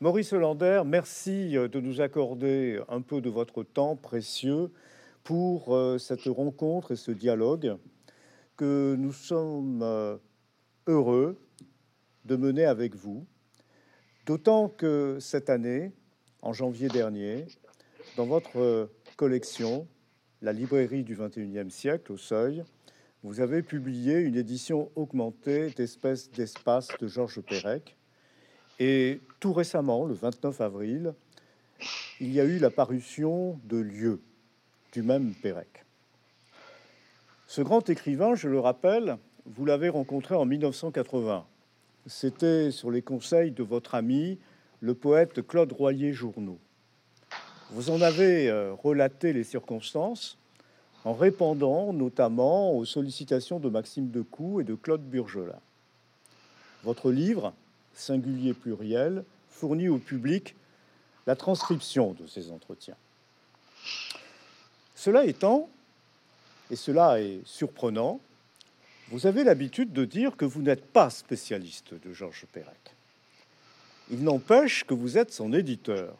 Maurice Hollander, merci euh, de nous accorder un peu de votre temps précieux pour euh, cette rencontre et ce dialogue que nous sommes euh, heureux de mener avec vous. D'autant que cette année, en janvier dernier, dans votre collection, La librairie du 21e siècle au Seuil, vous avez publié une édition augmentée d'espèces d'espace de Georges Perec. Et tout récemment, le 29 avril, il y a eu la parution de Lieux du même Pérec. Ce grand écrivain, je le rappelle, vous l'avez rencontré en 1980. C'était sur les conseils de votre ami, le poète Claude Royer-Journeau. Vous en avez euh, relaté les circonstances en répondant notamment aux sollicitations de Maxime Decoux et de Claude Burgelin. Votre livre, singulier pluriel, fournit au public la transcription de ces entretiens. Cela étant, et cela est surprenant, vous avez l'habitude de dire que vous n'êtes pas spécialiste de Georges Perec. Il n'empêche que vous êtes son éditeur.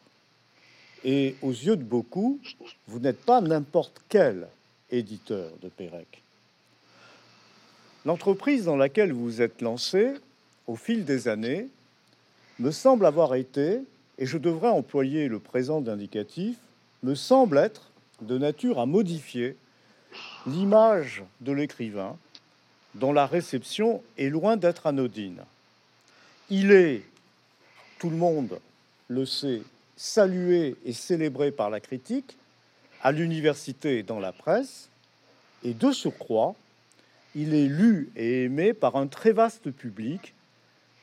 Et aux yeux de beaucoup, vous n'êtes pas n'importe quel éditeur de Pérec. L'entreprise dans laquelle vous êtes lancé au fil des années, me semble avoir été, et je devrais employer le présent d'indicatif, me semble être de nature à modifier l'image de l'écrivain dont la réception est loin d'être anodine. Il est, tout le monde le sait, salué et célébré par la critique, à l'université et dans la presse, et de surcroît, il est lu et aimé par un très vaste public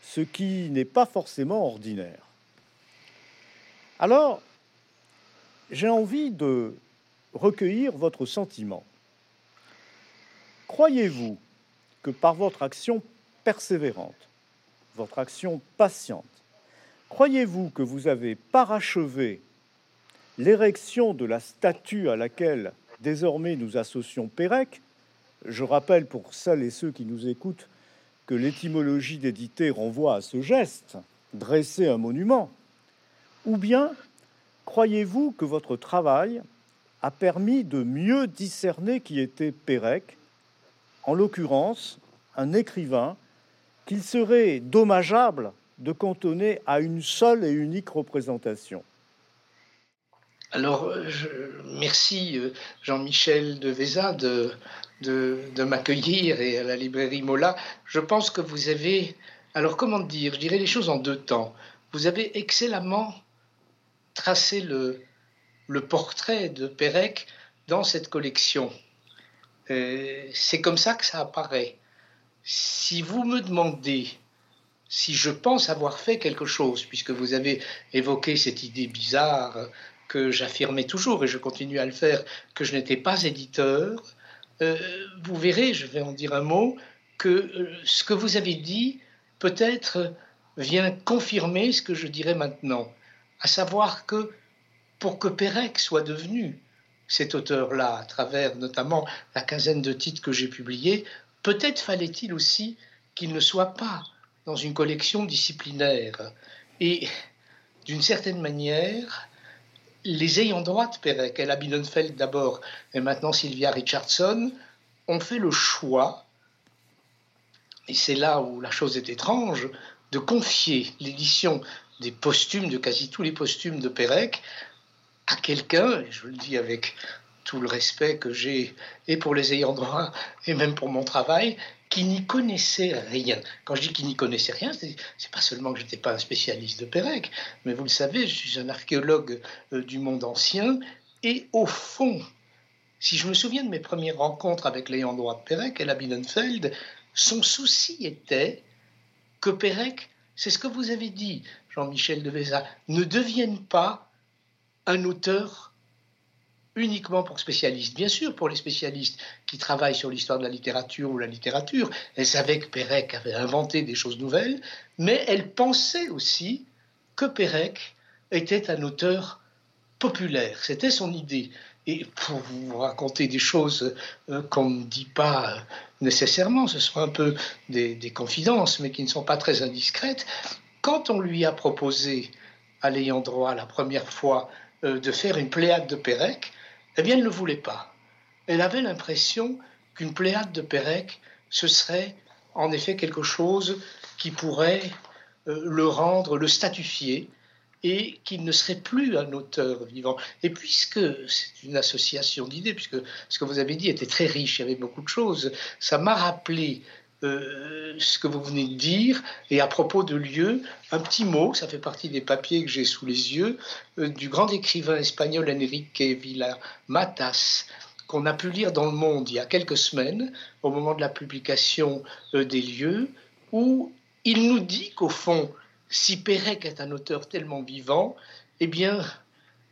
ce qui n'est pas forcément ordinaire. Alors, j'ai envie de recueillir votre sentiment. Croyez-vous que par votre action persévérante, votre action patiente, croyez-vous que vous avez parachevé l'érection de la statue à laquelle désormais nous associons Pérec? Je rappelle pour celles et ceux qui nous écoutent que l'étymologie d'éditer renvoie à ce geste, dresser un monument. Ou bien croyez-vous que votre travail a permis de mieux discerner qui était Pérec, en l'occurrence un écrivain qu'il serait dommageable de cantonner à une seule et unique représentation? Alors, je, merci euh, Jean-Michel de Véza de, m'accueillir et à la librairie Mola. Je pense que vous avez, alors comment dire, je dirais les choses en deux temps. Vous avez excellemment tracé le, le portrait de Pérec dans cette collection. Euh, c'est comme ça que ça apparaît. Si vous me demandez si je pense avoir fait quelque chose, puisque vous avez évoqué cette idée bizarre que j'affirmais toujours, et je continue à le faire, que je n'étais pas éditeur, euh, vous verrez, je vais en dire un mot, que euh, ce que vous avez dit peut-être vient confirmer ce que je dirais maintenant, à savoir que pour que Pérec soit devenu cet auteur-là, à travers notamment la quinzaine de titres que j'ai publiés, peut-être fallait-il aussi qu'il ne soit pas dans une collection disciplinaire. Et d'une certaine manière, les ayants droit de Perec, Ella Bilenfeld d'abord et maintenant Sylvia Richardson, ont fait le choix, et c'est là où la chose est étrange, de confier l'édition des posthumes, de quasi tous les posthumes de Pérec, à quelqu'un, et je le dis avec tout le respect que j'ai et pour les ayants droit et même pour mon travail, qui n'y connaissait rien. Quand je dis qu'il n'y connaissait rien, c'est pas seulement que je n'étais pas un spécialiste de Pérec, mais vous le savez, je suis un archéologue euh, du monde ancien, et au fond, si je me souviens de mes premières rencontres avec l'ayant droit de Pérec, Ella Binnenfeld, son souci était que Pérec, c'est ce que vous avez dit, Jean-Michel de Véza, ne devienne pas un auteur uniquement pour spécialistes. Bien sûr, pour les spécialistes qui travaillent sur l'histoire de la littérature ou la littérature, elle savait que Pérec avait inventé des choses nouvelles, mais elle pensait aussi que Pérec était un auteur populaire. C'était son idée. Et pour vous raconter des choses euh, qu'on ne dit pas nécessairement, ce sont un peu des, des, confidences, mais qui ne sont pas très indiscrètes, quand on lui a proposé à l'ayant droit la première fois euh, de faire une pléiade de Pérec, eh bien, elle ne voulait pas. Elle avait l'impression qu'une pléiade de Pérec, ce serait en effet quelque chose qui pourrait euh, le rendre, le statufier, et qu'il ne serait plus un auteur vivant. Et puisque c'est une association d'idées, puisque ce que vous avez dit était très riche, il y avait beaucoup de choses, ça m'a rappelé euh, ce que vous venez de dire, et à propos de lieu, un petit mot, ça fait partie des papiers que j'ai sous les yeux, euh, du grand écrivain espagnol Enrique Villa Matas, qu'on a pu lire dans Le Monde il y a quelques semaines, au moment de la publication euh, des lieux, où il nous dit qu'au fond, si Pérec est un auteur tellement vivant, eh bien,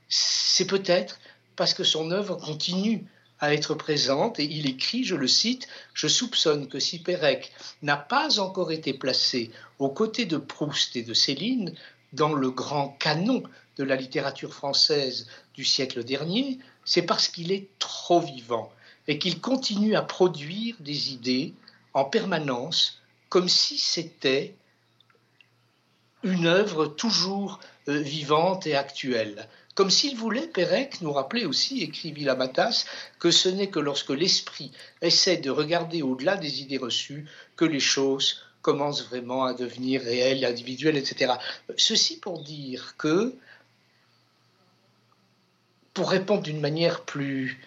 c'est peut-être parce que son œuvre continue à être présente et il écrit, je le cite, Je soupçonne que si Pérec n'a pas encore été placé aux côtés de Proust et de Céline dans le grand canon de la littérature française du siècle dernier, c'est parce qu'il est trop vivant et qu'il continue à produire des idées en permanence comme si c'était une œuvre toujours euh, vivante et actuelle. Comme s'il voulait, Pérec nous rappeler aussi, écrivit Lamatas, que ce n'est que lorsque l'esprit essaie de regarder au-delà des idées reçues que les choses commencent vraiment à devenir réelles, individuelles, etc. Ceci pour dire que, pour répondre d'une manière plus,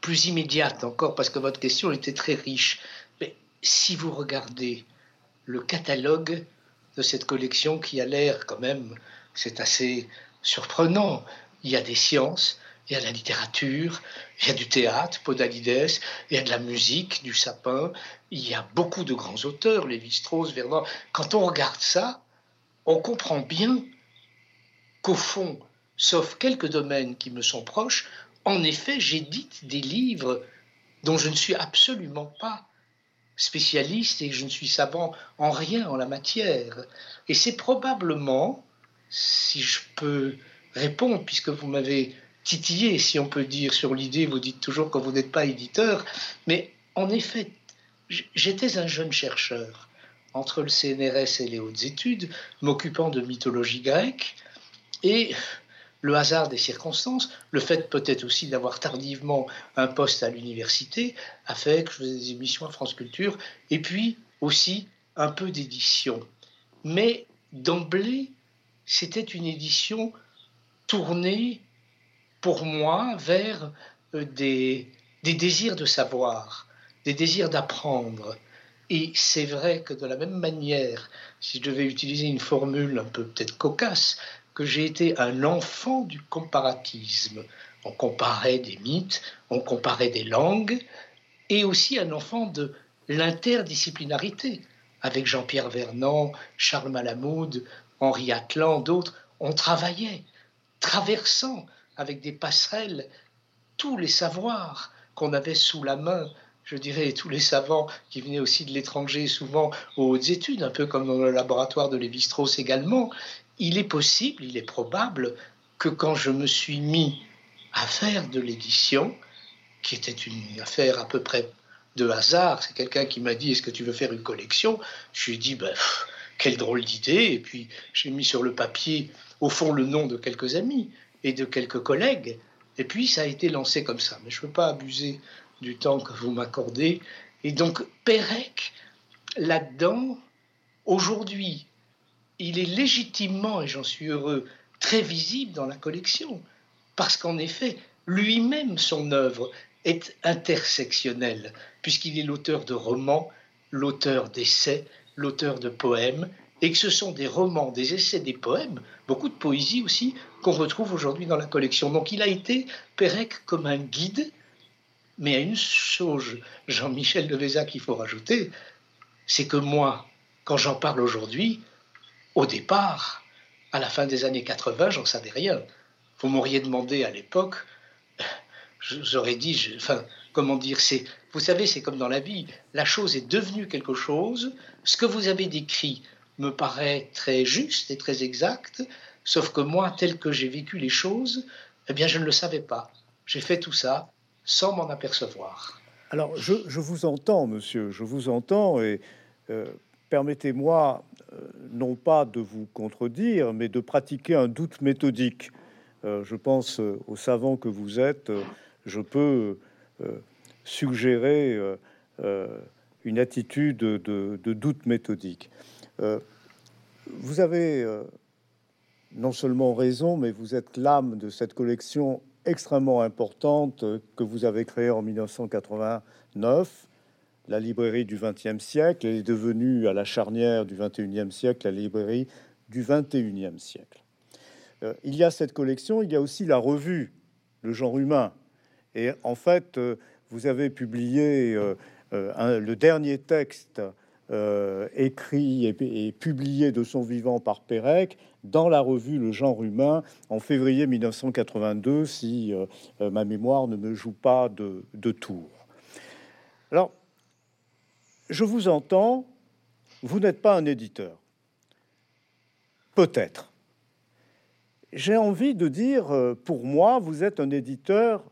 plus immédiate encore, parce que votre question était très riche, mais si vous regardez le catalogue de cette collection qui a l'air quand même, c'est assez surprenant, il y a des sciences, il y a de la littérature, il y a du théâtre, Podalides, il y a de la musique, du sapin, il y a beaucoup de grands auteurs, Lévi-Strauss, Vernon. Quand on regarde ça, on comprend bien qu'au fond, sauf quelques domaines qui me sont proches, en effet, j'édite des livres dont je ne suis absolument pas spécialiste et je ne suis savant en rien en la matière. Et c'est probablement, si je peux répondre, puisque vous m'avez titillé, si on peut dire, sur l'idée, vous dites toujours que vous n'êtes pas éditeur, mais en effet, j'étais un jeune chercheur entre le CNRS et les hautes études, m'occupant de mythologie grecque, et le hasard des circonstances, le fait peut-être aussi d'avoir tardivement un poste à l'université, a fait que je faisais des émissions à France Culture, et puis aussi un peu d'édition. Mais d'emblée, c'était une édition tourner pour moi vers euh, des, des désirs de savoir, des désirs d'apprendre. Et c'est vrai que de la même manière, si je devais utiliser une formule un peu peut-être cocasse, que j'ai été un enfant du comparatisme. On comparait des mythes, on comparait des langues, et aussi un enfant de l'interdisciplinarité. Avec Jean-Pierre Vernant, Charles Malamud, Henri Atlan, d'autres, on travaillait traversant avec des passerelles tous les savoirs qu'on avait sous la main, je dirais tous les savants qui venaient aussi de l'étranger, souvent aux hautes études, un peu comme dans le laboratoire de Lévi-Strauss également, il est possible, il est probable que quand je me suis mis à faire de l'édition, qui était une affaire à peu près de hasard, c'est quelqu'un qui m'a dit est-ce que tu veux faire une collection? Je lui ai dit ben, quelle drôle d'idée, et puis j'ai mis sur le papier au fond le nom de quelques amis et de quelques collègues. Et puis ça a été lancé comme ça. Mais je ne veux pas abuser du temps que vous m'accordez. Et donc Pérec, là-dedans, aujourd'hui, il est légitimement, et j'en suis heureux, très visible dans la collection. Parce qu'en effet, lui-même, son œuvre est intersectionnelle, puisqu'il est l'auteur de romans, l'auteur d'essais, l'auteur de poèmes, et que ce sont des romans, des essais, des poèmes, beaucoup de poésie aussi, qu'on retrouve aujourd'hui dans la collection. Donc il a été, Pérec, comme un guide, mais a une chose, Jean-Michel de Véza, qu'il faut rajouter, c'est que moi, quand j'en parle aujourd'hui, au départ, à la fin des années 80, j'en savais rien. Vous m'auriez demandé à l'époque, j'aurais dit, enfin, comment dire, c'est, vous savez, c'est comme dans la vie, la chose est devenue quelque chose, ce que vous avez décrit me paraît très juste et très exact, sauf que moi, tel que j'ai vécu les choses, eh bien, je ne le savais pas. J'ai fait tout ça sans m'en apercevoir. Alors, je, vous entends, monsieur, je vous entends, et euh, permettez-moi euh, non pas de vous contredire, mais de pratiquer un doute méthodique. Euh, je pense aux savants que vous êtes, je peux suggérer une attitude de, doute méthodique. vous avez non seulement raison, mais vous êtes l'âme de cette collection extrêmement importante que vous avez créée en 1989 la librairie du XXe siècle est devenue à la charnière du XXIe siècle la librairie du XXIe siècle. Euh, il y a cette collection, il y a aussi la revue Le genre humain. Et en fait, euh, vous avez publié euh, le dernier texte écrit et, publié de son vivant par Pérec dans la revue Le genre humain en février 1982, si ma mémoire ne me joue pas de, de tour. Alors, je vous entends, vous n'êtes pas un éditeur. Peut-être. J'ai envie de dire, euh, pour moi, vous êtes un éditeur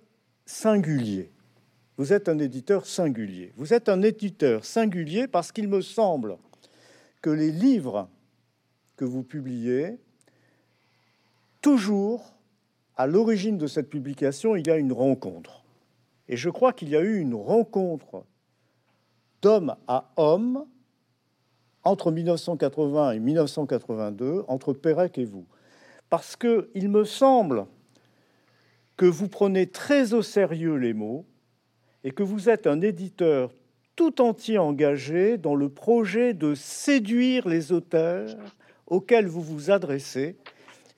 singulier. Vous êtes un éditeur singulier. Vous êtes un éditeur singulier parce qu'il me semble que les livres que vous publiez, toujours à l'origine de cette publication, il y a une rencontre. Et je crois qu'il y a eu une rencontre d'homme à homme entre 1980 et 1982, entre Pérec et vous. Parce que il me semble que vous prenez très au sérieux les mots et que vous êtes un éditeur tout entier engagé dans le projet de séduire les auteurs auxquels vous vous adressez,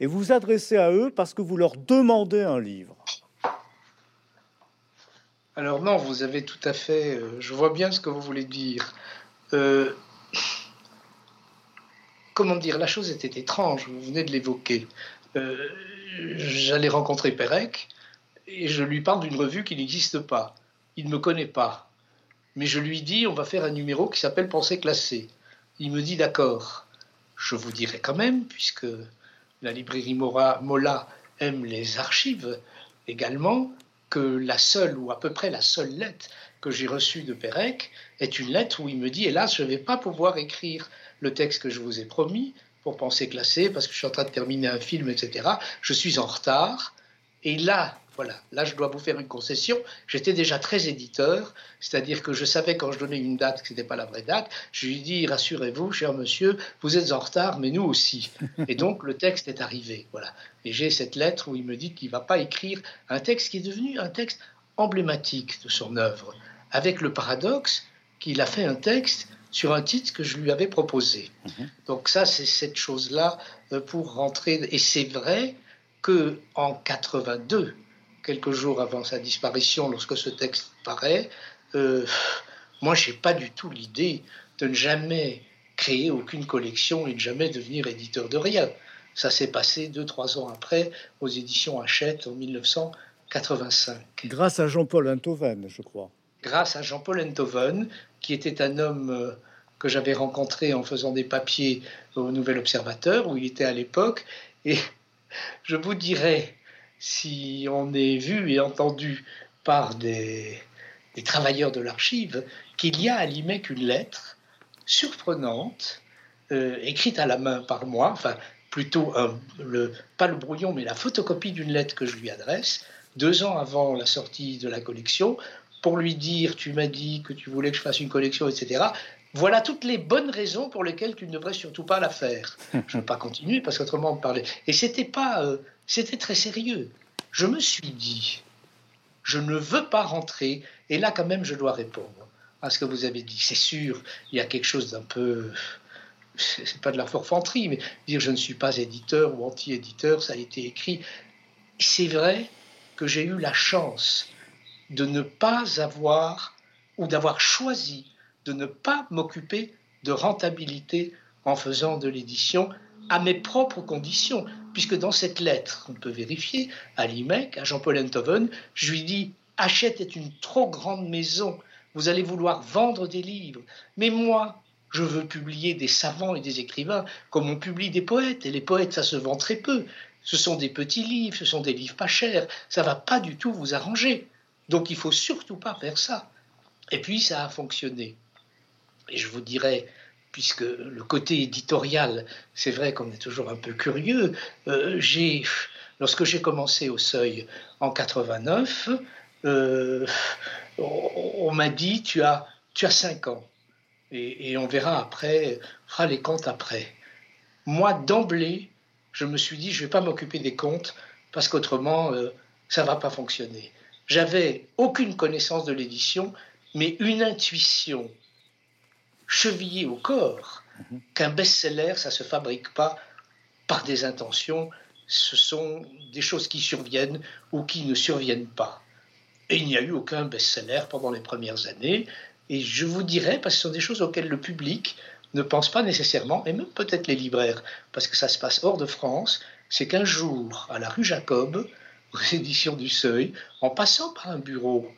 et vous adressez à eux parce que vous leur demandez un livre. Alors non, vous avez tout à fait... Euh, je vois bien ce que vous voulez dire. Euh, comment dire La chose était étrange, vous venez de l'évoquer. Euh, j'allais rencontrer Pérec et je lui parle d'une revue qui n'existe pas. Il ne me connaît pas. Mais je lui dis, on va faire un numéro qui s'appelle Pensée classée. Il me dit d'accord. Je vous dirai quand même, puisque la librairie Mola aime les archives également, que la seule, ou à peu près la seule lettre que j'ai reçue de Pérec est une lettre où il me dit, hélas, je ne vais pas pouvoir écrire le texte que je vous ai promis pour penser classer, parce que je suis en train de terminer un film, etc. Je suis en retard. Et là, voilà, là je dois vous faire une concession. J'étais déjà très éditeur, c'est-à-dire que je savais quand je donnais une date que ce n'était pas la vraie date. Je lui dis rassurez-vous, cher monsieur, vous êtes en retard, mais nous aussi. Et donc le texte est arrivé. Voilà. Et j'ai cette lettre où il me dit qu'il ne va pas écrire un texte qui est devenu un texte emblématique de son œuvre, avec le paradoxe qu'il a fait un texte sur un titre que je lui avais proposé. Mhm. Donc ça, c'est cette chose-là euh, pour rentrer. Et c'est vrai que en 82, quelques jours avant sa disparition, lorsque ce texte paraît, euh, moi, j'ai pas du tout l'idée de ne jamais créer aucune collection et de jamais devenir éditeur de rien. Ça s'est passé deux, trois ans après aux éditions Hachette en 1985. Grâce à Jean-Paul Enthoven, je crois. Grâce à Jean-Paul Enthoven, qui était un homme euh, que j'avais rencontré en faisant des papiers au Nouvel Observateur, où il était à l'époque. Et je vous dirais si on est vu et entendu par des, travailleurs de l'archive qu'il y a à l'IMEC une lettre surprenante, euh, écrite à la main par moi, enfin plutôt le, pas le brouillon, mais la photocopie d'une lettre que je lui adresse, deux ans avant la sortie de la collection, pour lui dire tu m'as dit que tu voulais que je fasse une collection, etc. Voilà toutes les bonnes raisons pour lesquelles tu ne devrais surtout pas la faire. Je ne veux pas continuer parce qu'autrement on parlait. Et c'était pas, euh, c'était très sérieux. Je me suis dit, je ne veux pas rentrer, et là quand même je dois répondre à ce que vous avez dit. C'est sûr, il y a quelque chose d'un peu, c'est pas de la forfanterie, mais dire je ne suis pas éditeur ou anti-éditeur, ça a été écrit. C'est vrai que j'ai eu la chance de ne pas avoir ou d'avoir choisi de ne pas m'occuper de rentabilité en faisant de l'édition à mes propres conditions, puisque dans cette lettre, on peut vérifier, à l'IMEC, à Jean-Paul Enthoven, je lui dis Hachette est une trop grande maison, vous allez vouloir vendre des livres, mais moi, je veux publier des savants et des écrivains comme on publie des poètes, et les poètes, ça se vend très peu. Ce sont des petits livres, ce sont des livres pas chers, ça va pas du tout vous arranger. Donc il faut surtout pas faire ça. Et puis ça a fonctionné. Et je vous dirais puisque le côté éditorial, c'est vrai qu'on est toujours un peu curieux. Euh, j'ai, lorsque j'ai commencé au Seuil en 89, euh, on, m'a dit tu as, tu as 5 ans et, on verra après, on fera les comptes après. Moi, d'emblée, je me suis dit je vais pas m'occuper des comptes parce qu'autrement euh, ça va pas fonctionner. J'avais aucune connaissance de l'édition, mais une intuition chevillé au corps mhm. qu'un best-seller, ça se fabrique pas par des intentions, ce sont des choses qui surviennent ou qui ne surviennent pas. Et il n'y a eu aucun best-seller pendant les premières années. Et je vous dirais, parce que ce sont des choses auxquelles le public ne pense pas nécessairement, et même peut-être les libraires, parce que ça se passe hors de France, c'est qu'un jour, à la rue Jacob, aux éditions du Seuil, en passant par un bureau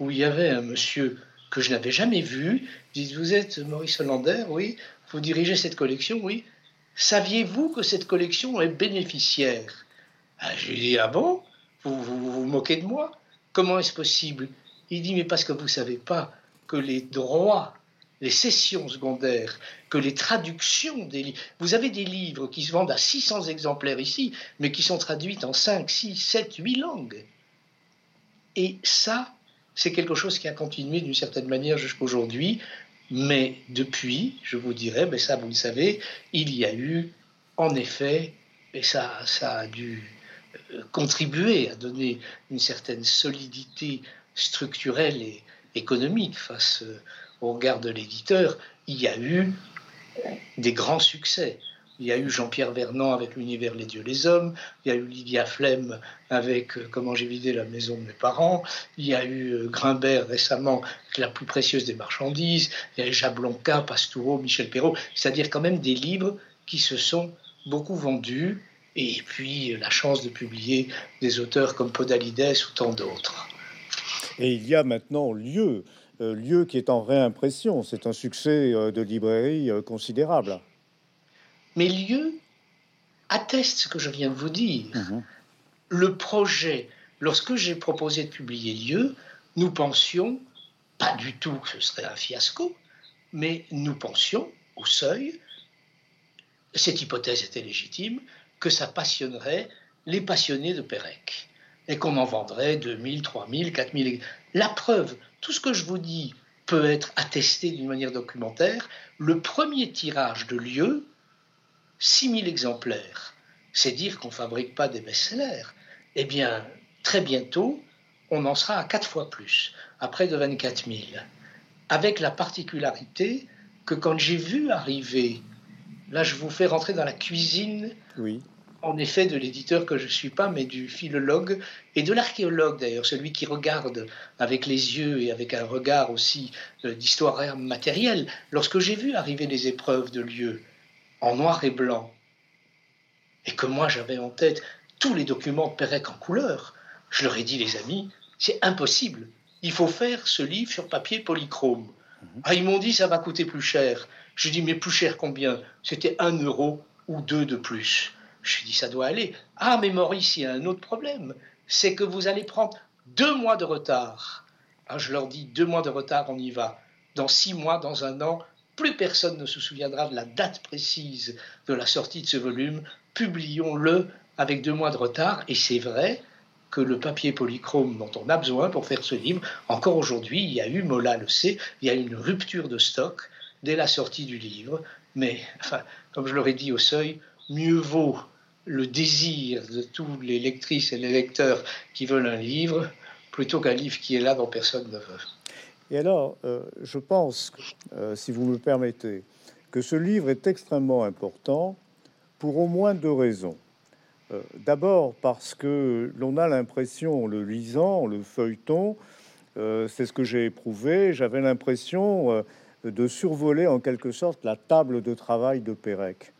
où il y avait un monsieur que je n'avais jamais vu. Dites, vous êtes Maurice Hollander, oui. Vous dirigez cette collection, oui. Saviez-vous que cette collection est bénéficiaire? Ah, Je lui dis, ah bon? Vous, vous, moquez de moi? Comment est-ce possible? Il dit, mais parce que vous ne savez pas que les droits, les sessions secondaires, que les traductions des livres... Vous avez des livres qui se vendent à 600 exemplaires ici, mais qui sont traduits en 5, 6, 7, 8 langues. Et ça, c'est quelque chose qui a continué d'une certaine manière jusqu'à aujourd'hui. Mais depuis, je vous dirais, mais ça vous le savez, il y a eu en effet, et ça, ça a dû euh, contribuer à donner une certaine solidité structurelle et économique face euh, au regard de l'éditeur, il y a eu des grands succès. Il y a eu Jean-Pierre Vernant avec l'univers Les Dieux, les Hommes. Il y a eu Lydia Flemme avec euh, Comment j'ai vidé la maison de mes parents. Il y a eu euh, Grimbert récemment avec La plus précieuse des marchandises. Il y a eu Jablonka, Pastoureau, Michel Perrault. C'est-à-dire quand même des livres qui se sont beaucoup vendus. Et puis euh, la chance de publier des auteurs comme Podalides ou tant d'autres. Et il y a maintenant lieu, lieu qui est en réimpression. C'est un succès de librairie considérable. Mais lieu atteste ce que je viens de vous dire. Mhm. Le projet, lorsque j'ai proposé de publier lieu, nous pensions, pas du tout que ce serait un fiasco, mais nous pensions, au seuil, cette hypothèse était légitime, que ça passionnerait les passionnés de Pérec et qu'on en vendrait 2000, 3000, 4000. La preuve, tout ce que je vous dis peut être attesté d'une manière documentaire. Le premier tirage de lieu, 6000 exemplaires, c'est dire qu'on ne fabrique pas des best-sellers. Eh bien, très bientôt, on en sera à quatre fois plus, à près de 24 000. Avec la particularité que quand j'ai vu arriver, là je vous fais rentrer dans la cuisine, oui. en effet, de l'éditeur que je ne suis pas, mais du philologue et de l'archéologue d'ailleurs, celui qui regarde avec les yeux et avec un regard aussi euh, d'histoire matérielle. Lorsque j'ai vu arriver les épreuves de lieu, en noir et blanc, et que moi j'avais en tête tous les documents de Pérec en couleur, je leur ai dit, les amis, c'est impossible. Il faut faire ce livre sur papier polychrome. Mhm. Ah, ils m'ont dit, ça va coûter plus cher. Je dis, mais plus cher combien? C'était un euro ou deux de plus. Je dit, ça doit aller. Ah, mais Maurice, il y a un autre problème. C'est que vous allez prendre deux mois de retard. Ah, je leur dis, deux mois de retard, on y va. Dans six mois, dans un an, plus personne ne se souviendra de la date précise de la sortie de ce volume. Publions-le avec deux mois de retard. Et c'est vrai que le papier polychrome dont on a besoin pour faire ce livre, encore aujourd'hui, il y a eu, Mola le sait, il y a eu une rupture de stock dès la sortie du livre. Mais, comme je l'aurais dit au seuil, mieux vaut le désir de tous les lectrices et les lecteurs qui veulent un livre plutôt qu'un livre qui est là dont personne ne veut. Et alors, euh, je pense, euh, si vous me permettez, que ce livre est extrêmement important pour au moins deux raisons. Euh, d'abord parce que l'on a l'impression, le lisant, le feuilleton, c'est ce que j'ai éprouvé, j'avais l'impression de survoler en quelque sorte la table de travail de Pérec.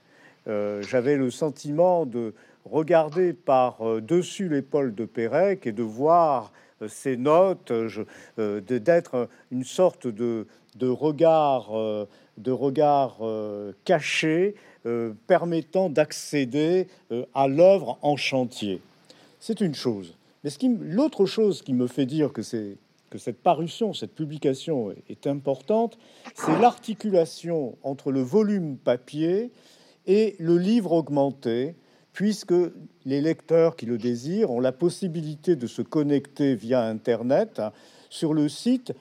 j'avais le sentiment de regarder par dessus l'épaule de Pérec et de voir ces notes, euh, d'être une sorte de, regard, euh, euh, caché permettant d'accéder à l'œuvre en chantier. C'est une chose. Mais l'autre chose qui me fait dire que cette parution, cette publication est importante, c'est l'articulation entre le volume papier et le livre augmenté, puisque les lecteurs qui le désirent ont la possibilité de se connecter via Internet sur le site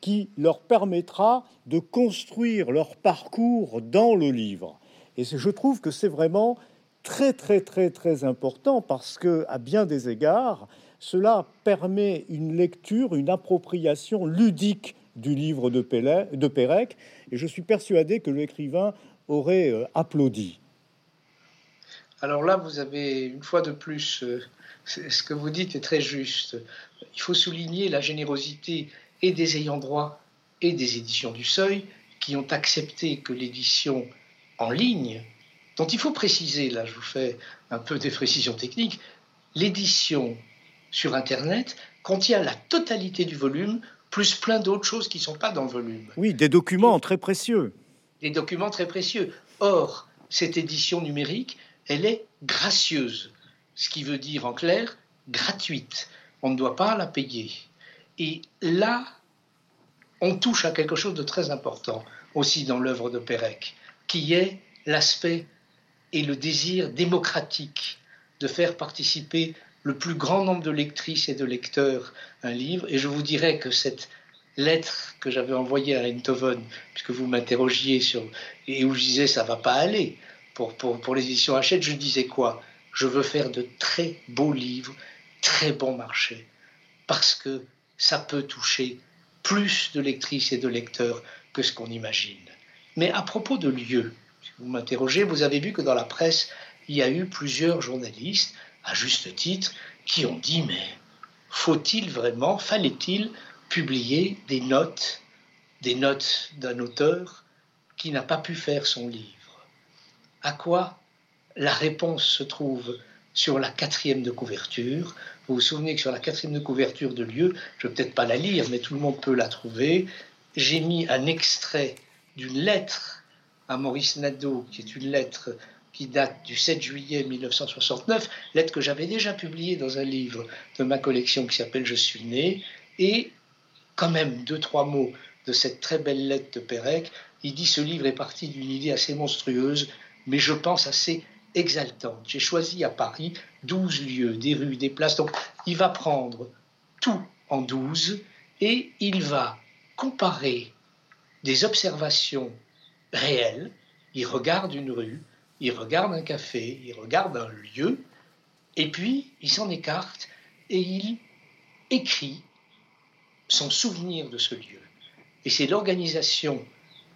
qui leur permettra de construire leur parcours dans le livre. Et je trouve que c'est vraiment très très très très important parce que à bien des égards, cela permet une lecture, une appropriation ludique du livre de, Pérec, et je suis persuadé que l'écrivain aurait euh, applaudi. Alors là, vous avez une fois de plus, euh, ce que vous dites est très juste. Il faut souligner la générosité et des ayants droit et des éditions du Seuil qui ont accepté que l'édition en ligne, dont il faut préciser, là je vous fais un peu des précisions techniques, l'édition sur Internet contient la totalité du volume, plus plein d'autres choses qui ne sont pas dans le volume. Oui, des documents très précieux. Des documents très précieux. Or, cette édition numérique, elle est gracieuse, ce qui veut dire en clair gratuite. On ne doit pas la payer. Et là, on touche à quelque chose de très important aussi dans l'œuvre de Pérec, qui est l'aspect et le désir démocratique de faire participer le plus grand nombre de lectrices et de lecteurs un livre. Et je vous dirais que cette lettre que j'avais envoyée à Eindhoven, puisque vous m'interrogiez sur et où je disais ça va pas aller pour, les éditions Hachette, je disais quoi? Je veux faire de très beaux livres, très bon marché, parce que ça peut toucher plus de lectrices et de lecteurs que ce qu'on imagine. Mais à propos de lieux, si vous m'interrogez, vous avez vu que dans la presse, il y a eu plusieurs journalistes à juste titre, qui ont dit mais faut-il vraiment, fallait-il publier des notes, des notes d'un auteur qui n'a pas pu faire son livre? À quoi la réponse se trouve sur la quatrième de couverture? Vous vous souvenez que sur la quatrième de couverture de lieu, je ne vais peut-être pas la lire, mais tout le monde peut la trouver, j'ai mis un extrait d'une lettre à Maurice Nadeau, qui est une lettre qui date du 7 juillet 1969, lettre que j'avais déjà publiée dans un livre de ma collection qui s'appelle Je suis né, et quand même deux, trois mots de cette très belle lettre de Pérec. Il dit ce livre est parti d'une idée assez monstrueuse, mais je pense assez exaltante. J'ai choisi à Paris 12 lieux, des rues, des places. Donc il va prendre tout en 12 et il va comparer des observations réelles. Il regarde une rue, il regarde un café, il regarde un lieu, et puis il s'en écarte et il écrit son souvenir de ce lieu. Et c'est l'organisation,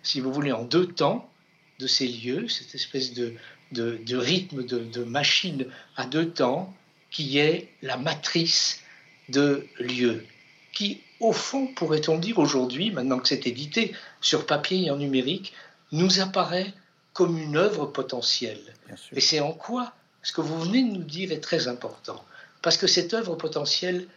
si vous voulez, en deux temps de ces lieux, cette espèce de, de, rythme, de, de, machine à deux temps, qui est la matrice de lieux, qui, au fond, pourrait-on dire aujourd'hui, maintenant que c'est édité sur papier et en numérique, nous apparaît comme une œuvre potentielle. Et c'est en quoi ce que vous venez de nous dire est très important. Parce que cette œuvre potentielle,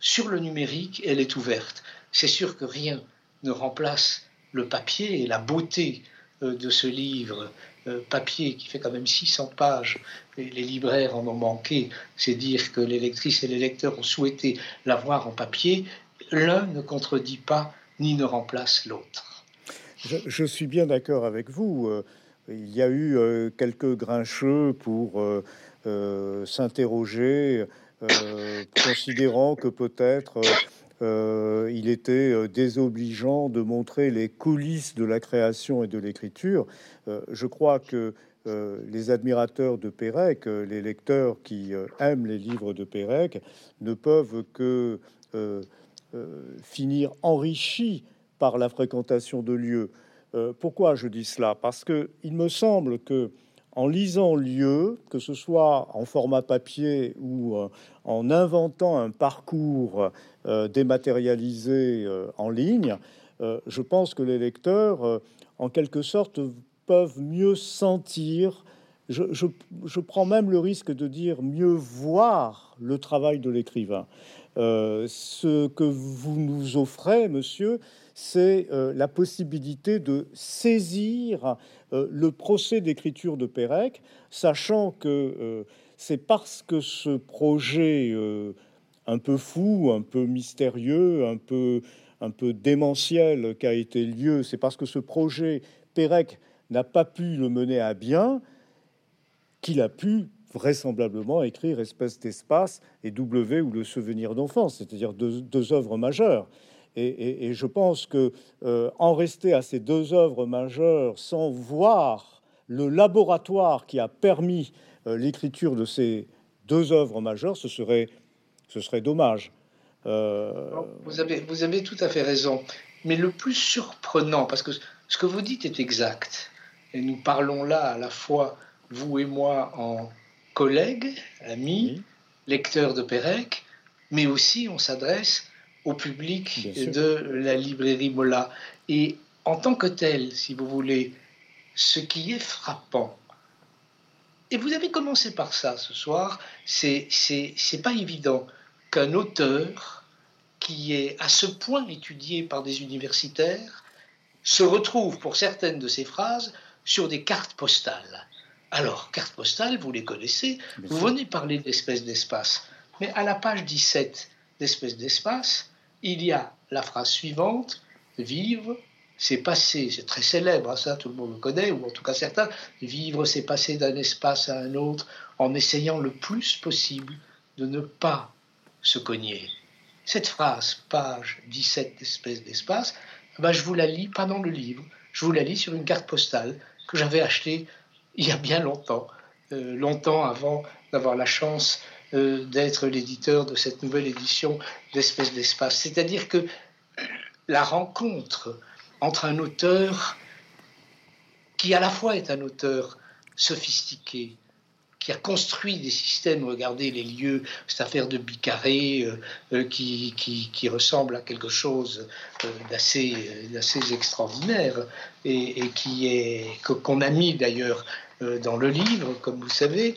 sur le numérique, elle est ouverte. C'est sûr que rien ne remplace le papier et la beauté de ce livre euh, papier qui fait quand même 600 pages. Et les libraires en ont manqué. C'est dire que les lectrices et les lecteurs ont souhaité l'avoir en papier. L'un ne contredit pas ni ne remplace l'autre. Je, suis bien d'accord avec vous. Euh, il y a eu euh, quelques grincheux pour euh, euh, s'interroger, considérant que peut-être il était désobligeant de montrer les coulisses de la création et de l'écriture. je crois que les admirateurs de Pérec, les lecteurs qui aiment les livres de Pérec, ne peuvent que finir enrichis par la fréquentation de lieux. Euh, pourquoi je dis cela? Parce que il me semble que en lisant lieu, que ce soit en format papier ou euh, en inventant un parcours euh, dématérialisé en ligne, je pense que les lecteurs, en quelque sorte, peuvent mieux sentir, je, prends même le risque de dire mieux voir le travail de l'écrivain. ce que vous nous offrez, monsieur, c'est euh, la possibilité de saisir euh, le procès d'écriture de Pérec, sachant que euh, c'est parce que ce projet un peu fou, un peu mystérieux, un peu, un peu démentiel qu'a été lieu. C'est parce que ce projet Pérec n'a pas pu le mener à bien qu'il a pu vraisemblablement écrire Espèce d'espace et W ou Le souvenir d'enfance, c'est-à-dire deux, œuvres majeures. Et, je pense que euh, en rester à ces deux œuvres majeures sans voir le laboratoire qui a permis euh, l'écriture de ces deux œuvres majeures, ce serait, ce serait dommage. Euh, vous, avez, vous avez tout à fait raison. Mais le plus surprenant, parce que ce que vous dites est exact, et nous parlons là à la fois, vous et moi, en collègues, amis, lecteurs de Pérec, mais aussi on s'adresse au public de la librairie Mola. Et en tant que tel, si vous voulez, ce qui est frappant, et vous avez commencé par ça ce soir, c'est c'est pas évident qu'un auteur qui est à ce point étudié par des universitaires se retrouve pour certaines de ses phrases sur des cartes postales. Alors, cartes postales, vous les connaissez, vous venez parler d'espèce d'espace, mais à la page 17 d'espèce d'espace, il y a la phrase suivante, vivre, c'est passer, c'est très célèbre, hein, ça tout le monde le connaît, ou en tout cas certains, vivre, c'est passer d'un espace à un autre en essayant le plus possible de ne pas se cogner. Cette phrase, page 17 d'espèce d'espace, ben je vous la lis pas dans le livre, je vous la lis sur une carte postale que j'avais achetée il y a bien longtemps, euh, longtemps avant d'avoir la chance euh, d'être l'éditeur de cette nouvelle édition d'Espèce d'Espace. C'est-à-dire que la rencontre entre un auteur qui à la fois est un auteur sophistiqué, qui a construit des systèmes, regardez les lieux, cette affaire de Bicarré euh, euh, qui, ressemble à quelque chose euh, d'assez, extraordinaire et, qui est qu'on a mis d'ailleurs dans le livre, comme vous savez,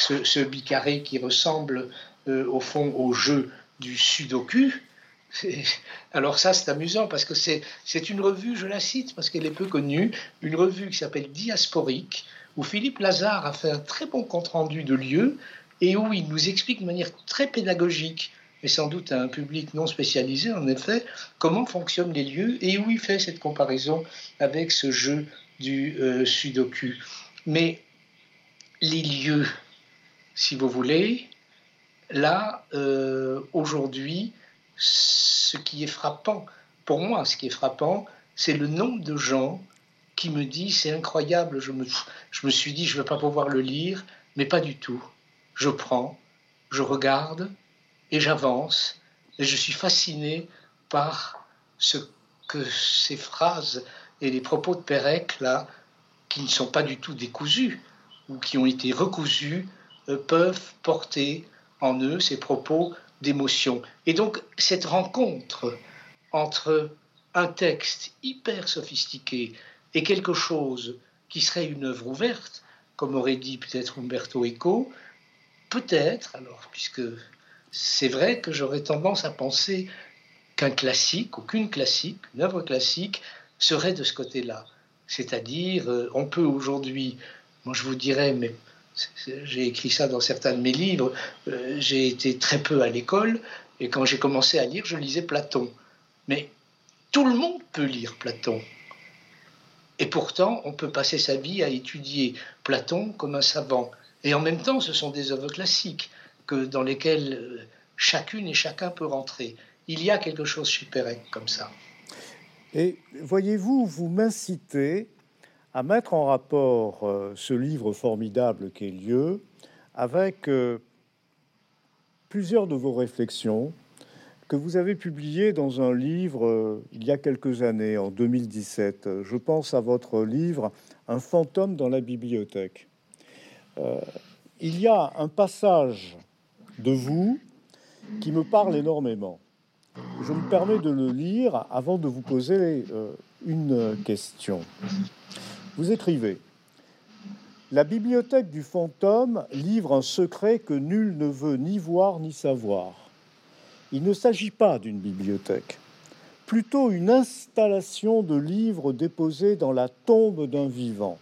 ce, ce Bicarré qui ressemble au fond au jeu du Sudoku, alors ça, c'est amusant parce que c'est une revue, je la cite parce qu'elle est peu connue, une revue qui s'appelle Diasporique, où Philippe Lazare a fait un très bon compte-rendu de lieux et où il nous explique de manière très pédagogique, mais sans doute à un public non spécialisé en effet, comment fonctionnent les lieux et où il fait cette comparaison avec ce jeu du euh, Sudoku. Mais les lieux, si vous voulez, là, euh, aujourd'hui, ce qui est frappant, pour moi, ce qui est frappant, c'est le nombre de gens qui me dit c'est incroyable, je me, je me suis dit je ne vais pas pouvoir le lire, mais pas du tout. Je prends, je regarde et j'avance et je suis fasciné par ce que ces phrases et les propos de Pérec là, qui ne sont pas du tout décousus ou qui ont été recousus, peuvent porter en eux ces propos d'émotion. Et donc cette rencontre entre un texte hyper sophistiqué et quelque chose qui serait une œuvre ouverte, comme aurait dit peut-être Umberto Eco, peut-être, alors, puisque c'est vrai que j'aurais tendance à penser qu'un classique, aucune classique, une œuvre classique, serait de ce côté-là. C'est-à-dire, euh, on peut aujourd'hui, moi je vous dirais, mais j'ai écrit ça dans certains de mes livres, euh, j'ai été très peu à l'école, et quand j'ai commencé à lire, je lisais Platon. Mais tout le monde peut lire Platon. Et pourtant, on peut passer sa vie à étudier Platon comme un savant. Et en même temps, ce sont des œuvres classiques que, dans lesquelles euh, chacune et chacun peut rentrer. Il y a quelque chose chez Pérec comme ça. Et voyez-vous, vous, m'incitez à mettre en rapport euh, ce livre formidable qu'est Lieu avec euh, plusieurs de vos réflexions que vous avez publié dans un livre euh, il y a quelques années, en 2017. Je pense à votre livre Un fantôme dans la bibliothèque. Il y a un passage de vous qui me parle énormément. Je me permets de le lire avant de vous poser une question. Vous écrivez La bibliothèque du fantôme livre un secret que nul ne veut ni voir ni savoir. Il ne s'agit pas d'une bibliothèque, plutôt une installation de livres déposés dans la tombe d'un vivant.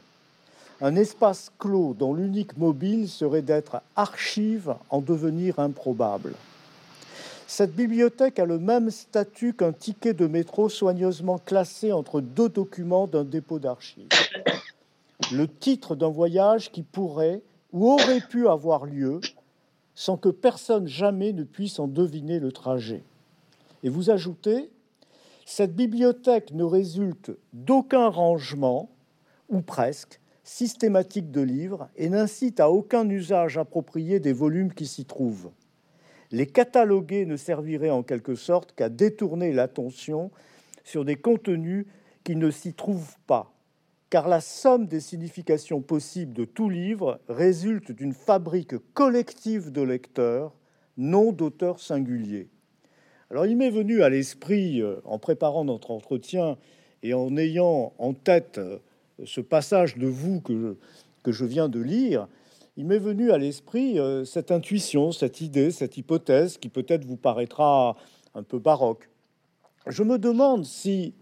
un espace clos dont l'unique mobile serait d'être archive en devenir improbable. Cette bibliothèque a le même statut qu'un ticket de métro soigneusement classé entre deux documents d'un dépôt d'archives. Le titre d'un voyage qui pourrait ou aurait pu avoir lieu sans que personne jamais ne puisse en deviner le trajet. Et vous ajoutez, cette bibliothèque ne résulte d'aucun rangement, ou presque, systématique de livres et n'incite à aucun usage approprié des volumes qui s'y trouvent. Les cataloguer ne servirait en quelque sorte qu'à détourner l'attention sur des contenus qui ne s'y trouvent pas, car la somme des significations possibles de tout livre résulte d'une fabrique collective de lecteurs, non d'auteurs singuliers. Alors il m'est venu à l'esprit, euh, en préparant notre entretien et en ayant en tête euh, ce passage de vous que je, que je viens de lire, il m'est venu à l'esprit euh, cette intuition, cette idée, cette hypothèse qui peut-être vous paraîtra un peu baroque. Je me demande si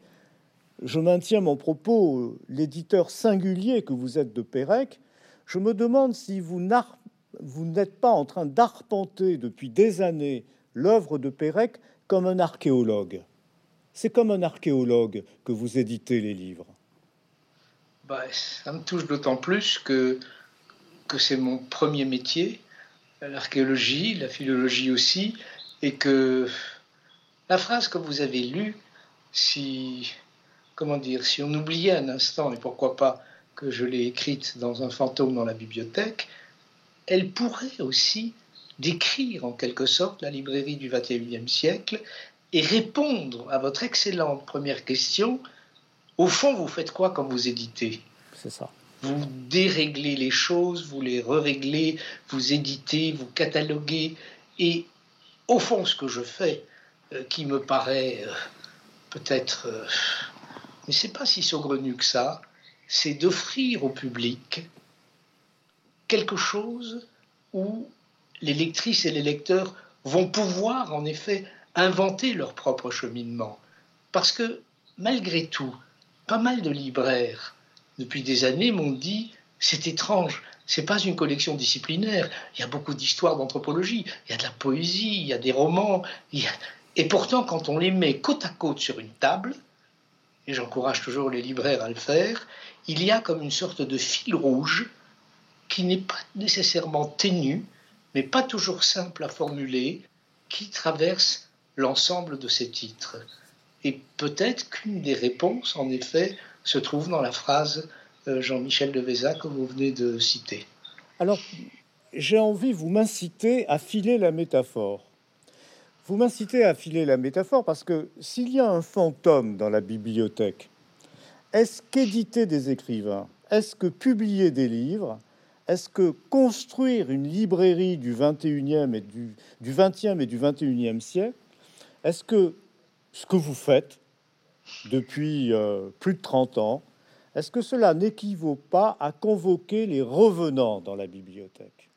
je maintiens mon propos, l'éditeur singulier que vous êtes de Pérec, je me demande si vous n'êtes pas en train d'arpenter depuis des années l'œuvre de Pérec comme un archéologue. C'est comme un archéologue que vous éditez les livres. Bah, ça me touche d'autant plus que, que c'est mon premier métier, l'archéologie, la philologie aussi, et que la phrase que vous avez lue, si, comment dire, si on oubliait un instant, et pourquoi pas que je l'ai écrite dans un fantôme dans la bibliothèque, elle pourrait aussi décrire en quelque sorte la librairie du XXIe siècle et répondre à votre excellente première question. Au fond, vous faites quoi quand vous éditez? C'est ça. Vous déréglez les choses, vous les reréglez, vous éditez, vous cataloguez. Et au fond, ce que je fais, euh, qui me paraît euh, peut-être, euh, mais c'est pas si saugrenu que ça, c'est d'offrir au public quelque chose où les lectrices et les lecteurs vont pouvoir en effet inventer leur propre cheminement. Parce que malgré tout, pas mal de libraires depuis des années m'ont dit c'est étrange, c'est pas une collection disciplinaire. Il y a beaucoup d'histoires d'anthropologie, il y a de la poésie, il y a des romans. Et pourtant, quand on les met côte à côte sur une table, et j'encourage toujours les libraires à le faire, il y a comme une sorte de fil rouge qui n'est pas nécessairement ténu, mais pas toujours simple à formuler, qui traverse l'ensemble de ces titres. Et peut-être qu'une des réponses, en effet, se trouve dans la phrase euh, Jean-Michel de Véza que vous venez de citer. Alors, j'ai envie, vous m'inciter à filer la métaphore. Vous m'incitez à filer la métaphore parce que s'il y a un fantôme dans la bibliothèque, est-ce qu'éditer des écrivains, est-ce que publier des livres, est-ce que construire une librairie du 21e et du, du 20e et du 21e siècle, est-ce que ce que vous faites depuis euh, plus de 30 ans, est-ce que cela n'équivaut pas à convoquer les revenants dans la bibliothèque?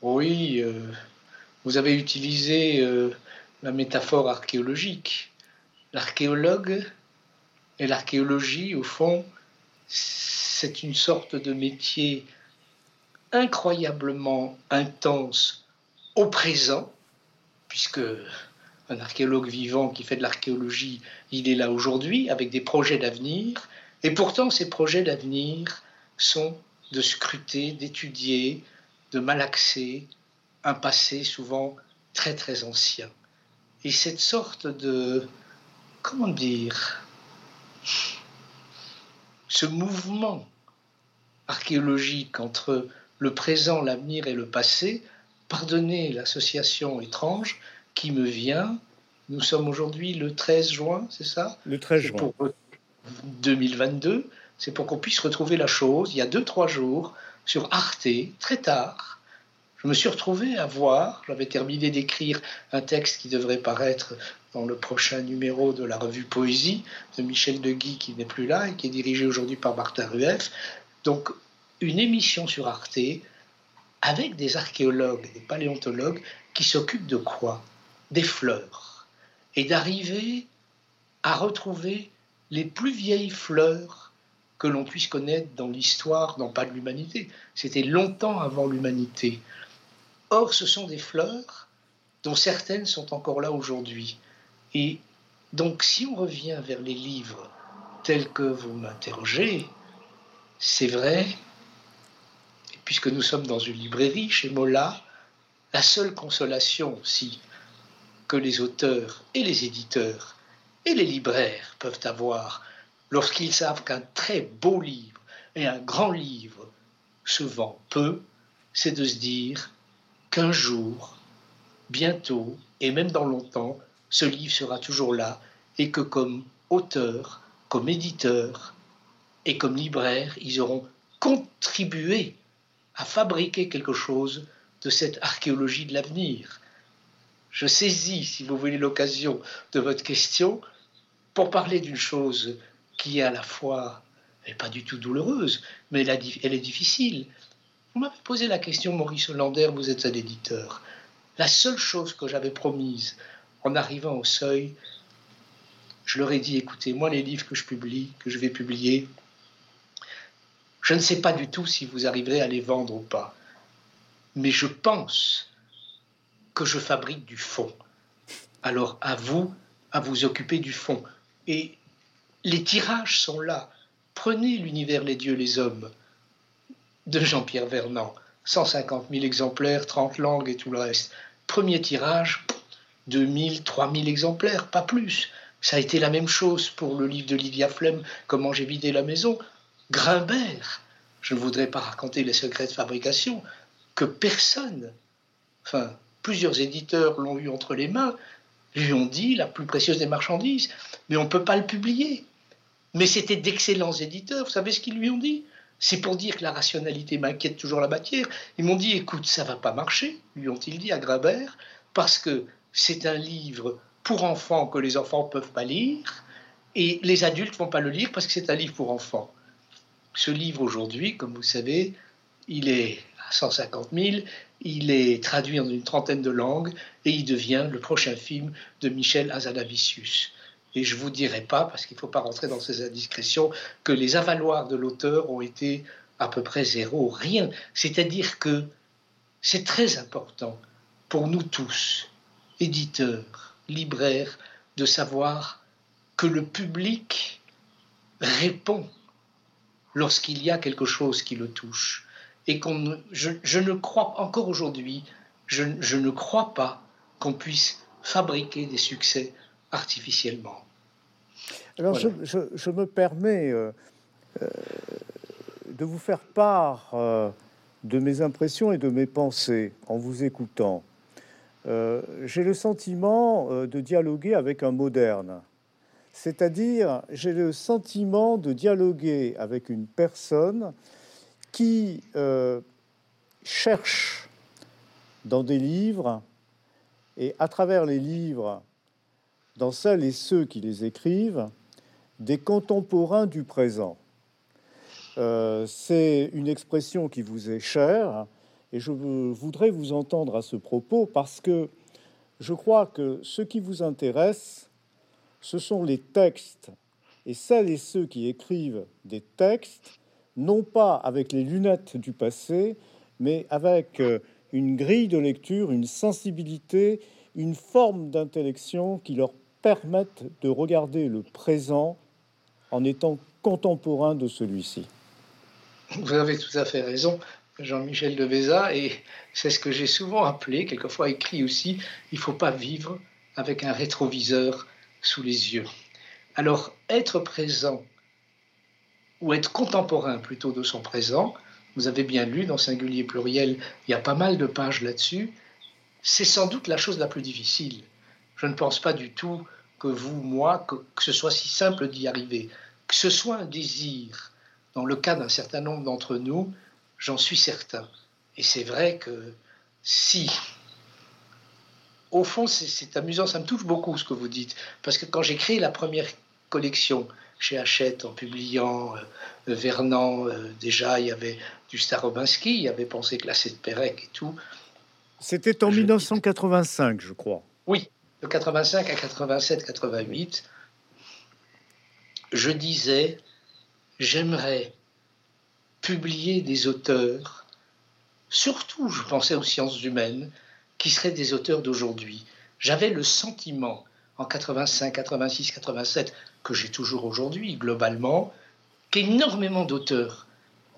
Oui, euh, vous avez utilisé euh, la métaphore archéologique. L'archéologue et l'archéologie, au fond, c'est une sorte de métier incroyablement intense au présent, puisque un archéologue vivant qui fait de l'archéologie, il est là aujourd'hui avec des projets d'avenir, et pourtant ces projets d'avenir sont de scruter, d'étudier, de malaxer un passé souvent très très ancien. Et cette sorte de, comment dire, ce mouvement archéologique entre le présent, l'avenir et le passé, pardonnez l'association étrange qui me vient. Nous sommes aujourd'hui le 13 juin, c'est ça? Le 13 juin. Pour 2022. C'est pour qu'on puisse retrouver la chose. Il y a deux, trois jours, sur Arte, très tard, je me suis retrouvé à voir, j'avais terminé d'écrire un texte qui devrait paraître dans le prochain numéro de la revue Poésie de Michel Deguy qui n'est plus là et qui est dirigé aujourd'hui par Martin Rueff. Donc une émission sur Arte avec des archéologues, des paléontologues qui s'occupent de quoi? Des fleurs. Et d'arriver à retrouver les plus vieilles fleurs que l'on puisse connaître dans l'histoire, non pas de l'humanité, c'était longtemps avant l'humanité. Or, ce sont des fleurs dont certaines sont encore là aujourd'hui. Et donc, si on revient vers les livres tels que vous m'interrogez, c'est vrai, puisque nous sommes dans une librairie chez Mola, la seule consolation aussi que les auteurs et les éditeurs et les libraires peuvent avoir lorsqu'ils savent qu'un très beau livre et un grand livre se vend peu, c'est de se dire qu'un jour, bientôt, et même dans longtemps, ce livre sera toujours là et que comme auteur, comme éditeur et comme libraire, ils auront contribué à fabriquer quelque chose de cette archéologie de l'avenir. Je saisis, si vous voulez, l'occasion de votre question pour parler d'une chose qui est à la fois, elle pas du tout douloureuse, mais elle, elle est difficile. Vous m'avez posé la question, Maurice Hollander, vous êtes un éditeur. La seule chose que j'avais promise en arrivant au seuil, je leur ai dit, écoutez, moi les livres que je publie, que je vais publier, je ne sais pas du tout si vous arriverez à les vendre ou pas, mais je pense que je fabrique du fond. Alors à vous, à vous occuper du fond. Et les tirages sont là. Prenez l'univers, les dieux, les hommes de Jean-Pierre Vernant. 150 000 exemplaires, 30 langues et tout le reste. Premier tirage, 2000, 3000 exemplaires, pas plus. Ça a été la même chose pour le livre de Lydia Flem, Comment j'ai vidé la maison. Grimbert, je ne voudrais pas raconter les secrets de fabrication, que personne, enfin, plusieurs éditeurs l'ont eu entre les mains, lui ont dit la plus précieuse des marchandises, mais on ne peut pas le publier. Mais c'était d'excellents éditeurs, vous savez ce qu'ils lui ont dit? C'est pour dire que la rationalité m'inquiète toujours la matière. Ils m'ont dit écoute, ça va pas marcher, lui ont-ils dit à Grimbert, parce que c'est un livre pour enfants que les enfants ne peuvent pas lire, et les adultes ne vont pas le lire parce que c'est un livre pour enfants. Ce livre aujourd'hui, comme vous savez, il est à 150 000, il est traduit en une trentaine de langues et il devient le prochain film de Michel Azanavicius. Et je ne vous dirai pas, parce qu'il ne faut pas rentrer dans ces indiscrétions, que les avaloirs de l'auteur ont été à peu près zéro, rien. C'est-à-dire que c'est très important pour nous tous, éditeurs, libraires, de savoir que le public répond lorsqu'il y a quelque chose qui le touche. Et qu'on, je, je, ne crois encore aujourd'hui, je, je, ne crois pas qu'on puisse fabriquer des succès artificiellement. Alors je, je, me permets euh, euh, de vous faire part euh, de mes impressions et de mes pensées en vous écoutant. J'ai le sentiment de dialoguer avec un moderne. C'est-à-dire, j'ai le sentiment de dialoguer avec une personne qui euh, cherche dans des livres et à travers les livres, dans celles et ceux qui les écrivent, des contemporains du présent. Euh, c'est une expression qui vous est chère et je voudrais vous entendre à ce propos parce que je crois que ce qui vous intéresse, ce sont les textes. Et celles et ceux qui écrivent des textes, non pas avec les lunettes du passé, mais avec euh, une grille de lecture, une sensibilité, une forme d'intellection qui leur permettent de regarder le présent en étant contemporain de celui-ci. Vous avez tout à fait raison, Jean-Michel de Véza, et c'est ce que j'ai souvent appelé, quelquefois écrit aussi, il ne faut pas vivre avec un rétroviseur sous les yeux. Alors, être présent ou être contemporain plutôt de son présent, vous avez bien lu dans Singulier Pluriel, il y a pas mal de pages là-dessus, c'est sans doute la chose la plus difficile. Je ne pense pas du tout que vous, moi, que, que ce soit si simple d'y arriver. Que ce soit un désir, dans le cas d'un certain nombre d'entre nous, j'en suis certain. Et c'est vrai que si au fond, c'est amusant, ça me touche beaucoup ce que vous dites, parce que quand j'ai créé la première collection chez Hachette en publiant euh, Vernant, euh, déjà il y avait du Starobinski, il y avait pensé classer de Pérec et tout. C'était en 1985, je crois. Oui, de 85 à 87, 88. je disais, j'aimerais publier des auteurs, surtout je pensais aux sciences humaines, qui seraient des auteurs d'aujourd'hui. J'avais le sentiment en 85, 86, 87, que j'ai toujours aujourd'hui globalement, qu'énormément d'auteurs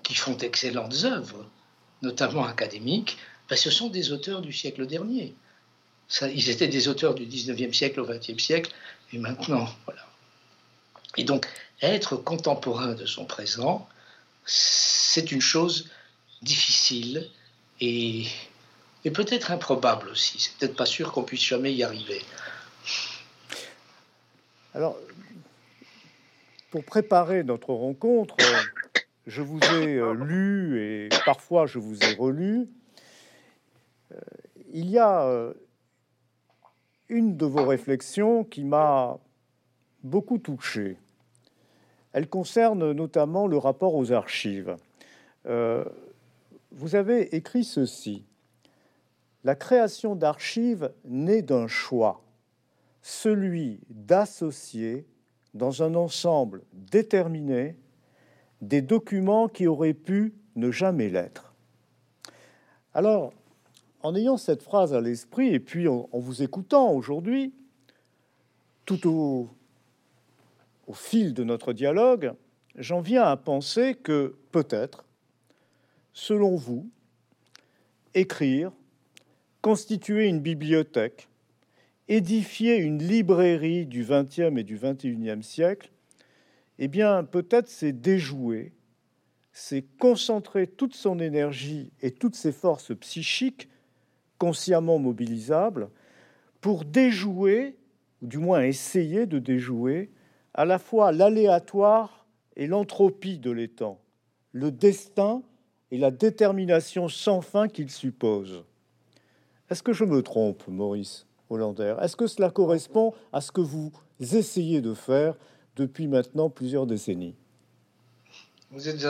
qui font d'excellentes œuvres, notamment académiques, ben, ce sont des auteurs du siècle dernier. Ils étaient des auteurs du 19e siècle au 20e siècle, et maintenant, voilà. Et donc, être contemporain de son présent, c'est une chose difficile et, et peut-être improbable aussi. C'est peut-être pas sûr qu'on puisse jamais y arriver. Alors, pour préparer notre rencontre, je vous ai euh, lu et parfois je vous ai relu. Euh, il y a euh, une de vos réflexions qui m'a beaucoup touché. Elle concerne notamment le rapport aux archives. vous avez écrit ceci. La création d'archives naît d'un choix, celui d'associer dans un ensemble déterminé des documents qui auraient pu ne jamais l'être. Alors, en ayant cette phrase à l'esprit et puis en, vous écoutant aujourd'hui, tout au, au fil de notre dialogue, j'en viens à penser que peut-être, selon vous, écrire, constituer une bibliothèque, édifier une librairie du XXe et du XXIe siècle, eh bien, peut-être c'est déjouer, c'est concentrer toute son énergie et toutes ses forces psychiques consciemment mobilisables pour déjouer, ou du moins essayer de déjouer, à la fois l'aléatoire et l'entropie de l'étang, le destin et la détermination sans fin qu'il suppose. Est-ce que je me trompe, Maurice Hollander? Est-ce que cela correspond à ce que vous essayez de faire depuis maintenant plusieurs décennies? Vous êtes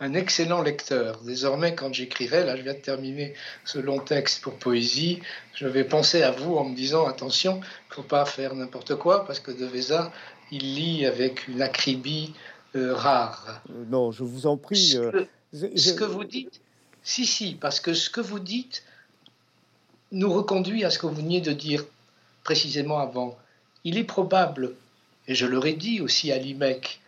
un, excellent lecteur. Désormais, quand j'écrivais, là je viens de terminer ce long texte pour poésie, je vais penser à vous en me disant attention, il ne faut pas faire n'importe quoi parce que De Vesa, il lit avec une acribie euh, rare. Euh, non, je vous en prie. Ce euh, ce que vous dites, si, si, parce que ce que vous dites nous reconduit à ce que vous veniez de dire précisément avant. Il est probable, et je l'aurais dit aussi à l'IMEC,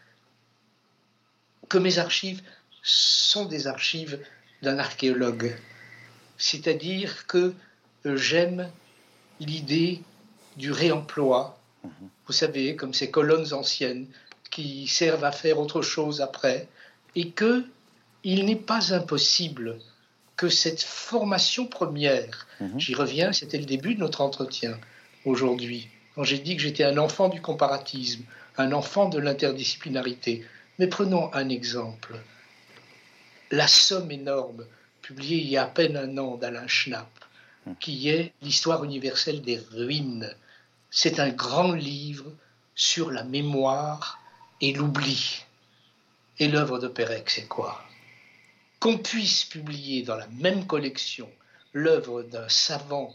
que mes archives sont des archives d'un archéologue. C'est-à-dire que j'aime l'idée du réemploi, vous savez, comme ces colonnes anciennes qui servent à faire autre chose après, et que il n'est pas impossible que cette formation première, mhm. j'y reviens, c'était le début de notre entretien aujourd'hui, quand j'ai dit que j'étais un enfant du comparatisme, un enfant de l'interdisciplinarité. Mais prenons un exemple. La somme énorme, publiée il y a à peine un an d'Alain Schnapp, mhm. qui est l'histoire universelle des ruines. C'est un grand livre sur la mémoire et l'oubli. Et l'œuvre de Pérec, c'est quoi? Qu'on puisse publier dans la même collection l'œuvre d'un savant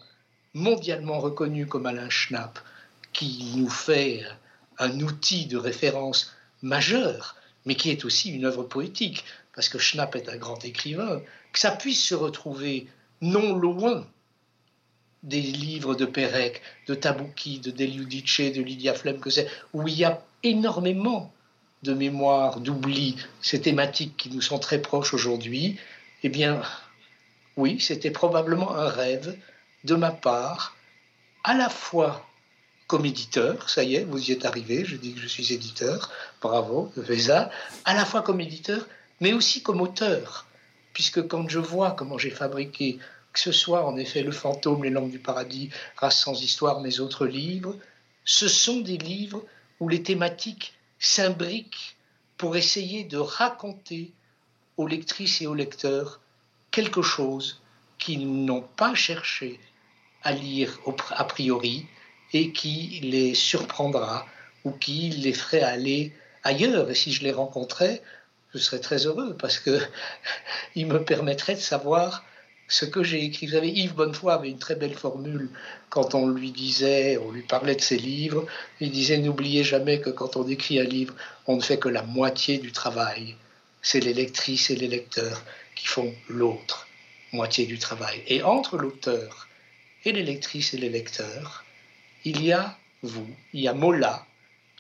mondialement reconnu comme Alain Schnapp, qui nous fait un outil de référence majeur, mais qui est aussi une œuvre poétique, parce que Schnapp est un grand écrivain, que ça puisse se retrouver non loin des livres de Pérec, de Tabouki, de Deliudice, de Lydia Flem, que c'est, où il y a énormément de mémoire, d'oubli, ces thématiques qui nous sont très proches aujourd'hui, eh bien, oui, c'était probablement un rêve de ma part, à la fois comme éditeur, ça y est, vous y êtes arrivé, je dis que je suis éditeur, bravo, Vesa, à la fois comme éditeur, mais aussi comme auteur, puisque quand je vois comment j'ai fabriqué, que ce soit en effet Le fantôme, Les langues du paradis, Race sans histoire, mes autres livres, ce sont des livres où les thématiques s'imbriquent pour essayer de raconter aux lectrices et aux lecteurs quelque chose qu'ils n'ont pas cherché à lire a priori et qui les surprendra ou qui les ferait aller ailleurs. Et si je les rencontrais, je serais très heureux parce que il me permettrait de savoir ce que j'ai écrit. Vous savez, Yves Bonnefoy avait une très belle formule quand on lui disait, on lui parlait de ses livres. Il disait N'oubliez jamais que quand on écrit un livre, on ne fait que la moitié du travail. C'est les lectrices et les lecteurs qui font l'autre moitié du travail. Et entre l'auteur et les lectrices et les lecteurs, il y a vous, il y a Mola,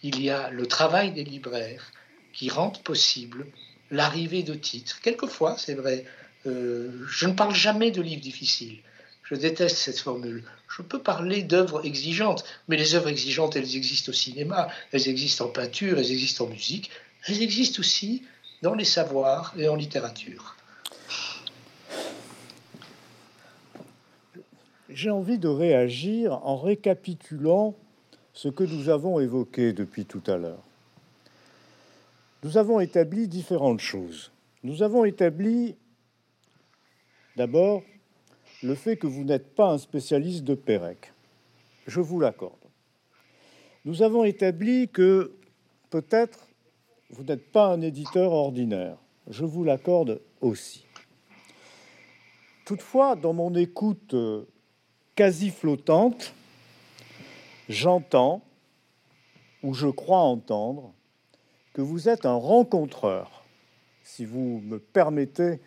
il y a le travail des libraires qui rendent possible l'arrivée de titres. Quelquefois, c'est vrai, euh, je ne parle jamais de livres difficiles. Je déteste cette formule. Je peux parler d'œuvres exigeantes, mais les œuvres exigeantes, elles existent au cinéma, elles existent en peinture, elles existent en musique, elles existent aussi dans les savoirs et en littérature. J'ai envie de réagir en récapitulant ce que nous avons évoqué depuis tout à l'heure. Nous avons établi différentes choses. Nous avons établi D'abord, le fait que vous n'êtes pas un spécialiste de Pérec. Je vous l'accorde. Nous avons établi que peut-être vous n'êtes pas un éditeur ordinaire. Je vous l'accorde aussi. Toutefois, dans mon écoute euh, quasi flottante, j'entends, ou je crois entendre, que vous êtes un rencontreur, si vous me permettez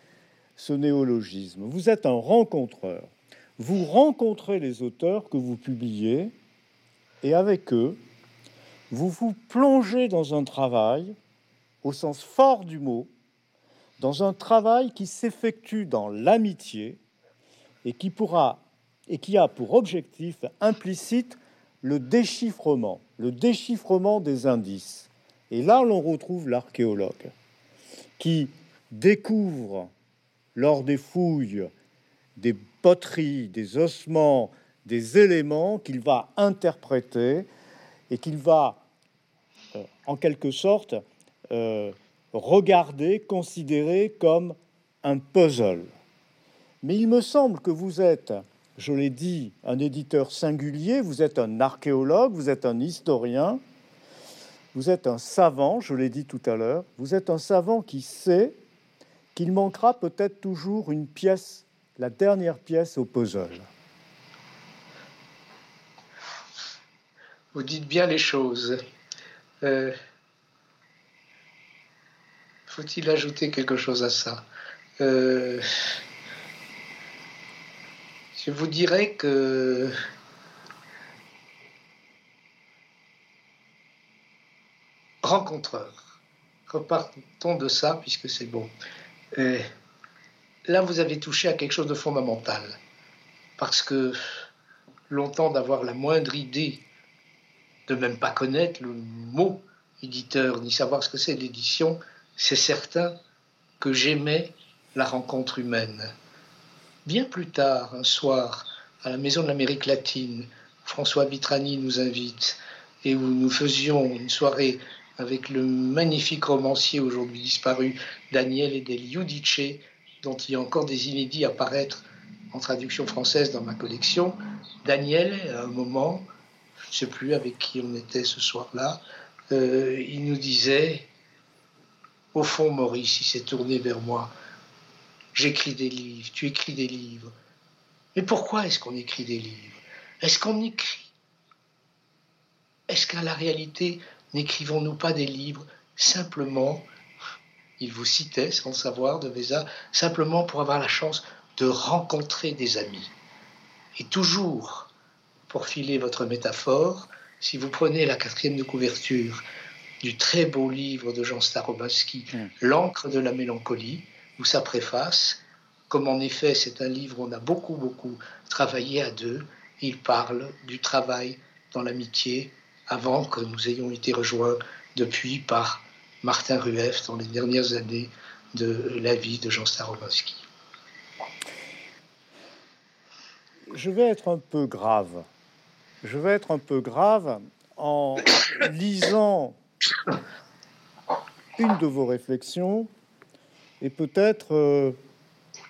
ce néologisme. Vous êtes un rencontreur. Vous rencontrez les auteurs que vous publiez et avec eux, vous vous plongez dans un travail, au sens fort du mot, dans un travail qui s'effectue dans l'amitié et qui pourra et qui a pour objectif implicite le déchiffrement, le déchiffrement des indices. Et là, l'on retrouve l'archéologue qui découvre lors des fouilles des poteries, des ossements, des éléments qu'il va interpréter et qu'il va, euh, en quelque sorte, euh, regarder, considérer comme un puzzle. Mais il me semble que vous êtes, je l'ai dit, un éditeur singulier, vous êtes un archéologue, vous êtes un historien, vous êtes un savant, je l'ai dit tout à l'heure, vous êtes un savant qui sait qu'il manquera peut-être toujours une pièce, la dernière pièce au puzzle. Vous dites bien les choses. Euh, faut-il ajouter quelque chose à ça? Euh, Je vous dirais que rencontreur. Repartons de ça puisque c'est bon là, vous avez touché à quelque chose de fondamental. Parce que longtemps d'avoir la moindre idée, de même pas connaître le mot éditeur, ni savoir ce que c'est l'édition, c'est certain que j'aimais la rencontre humaine. Bien plus tard, un soir, à la Maison de l'Amérique latine, François Vitrani nous invite et où nous faisions une soirée avec le magnifique romancier aujourd'hui disparu Daniel Edel Giudice, dont il y a encore des inédits à paraître en traduction française dans ma collection. Daniel, à un moment, je ne sais plus avec qui on était ce soir-là, euh, il nous disait, au fond, Maurice, il s'est tourné vers moi, j'écris des livres, tu écris des livres. Mais pourquoi est-ce qu'on écrit des livres? Est-ce qu'on écrit? Est-ce qu'à la réalité, N'écrivons-nous pas des livres simplement, il vous citait sans le savoir de Véza, simplement pour avoir la chance de rencontrer des amis. Et toujours, pour filer votre métaphore, si vous prenez la quatrième de couverture du très beau livre de Jean Starobinski, hmm. L'encre de la mélancolie, ou sa préface, comme en effet c'est un livre où on a beaucoup, beaucoup travaillé à deux, il parle du travail dans l'amitié, avant que nous ayons été rejoints depuis par Martin Rueff dans les dernières années de la vie de Jean Starobinski. Je vais être un peu grave. Je vais être un peu grave en lisant une de vos réflexions et peut-être, euh,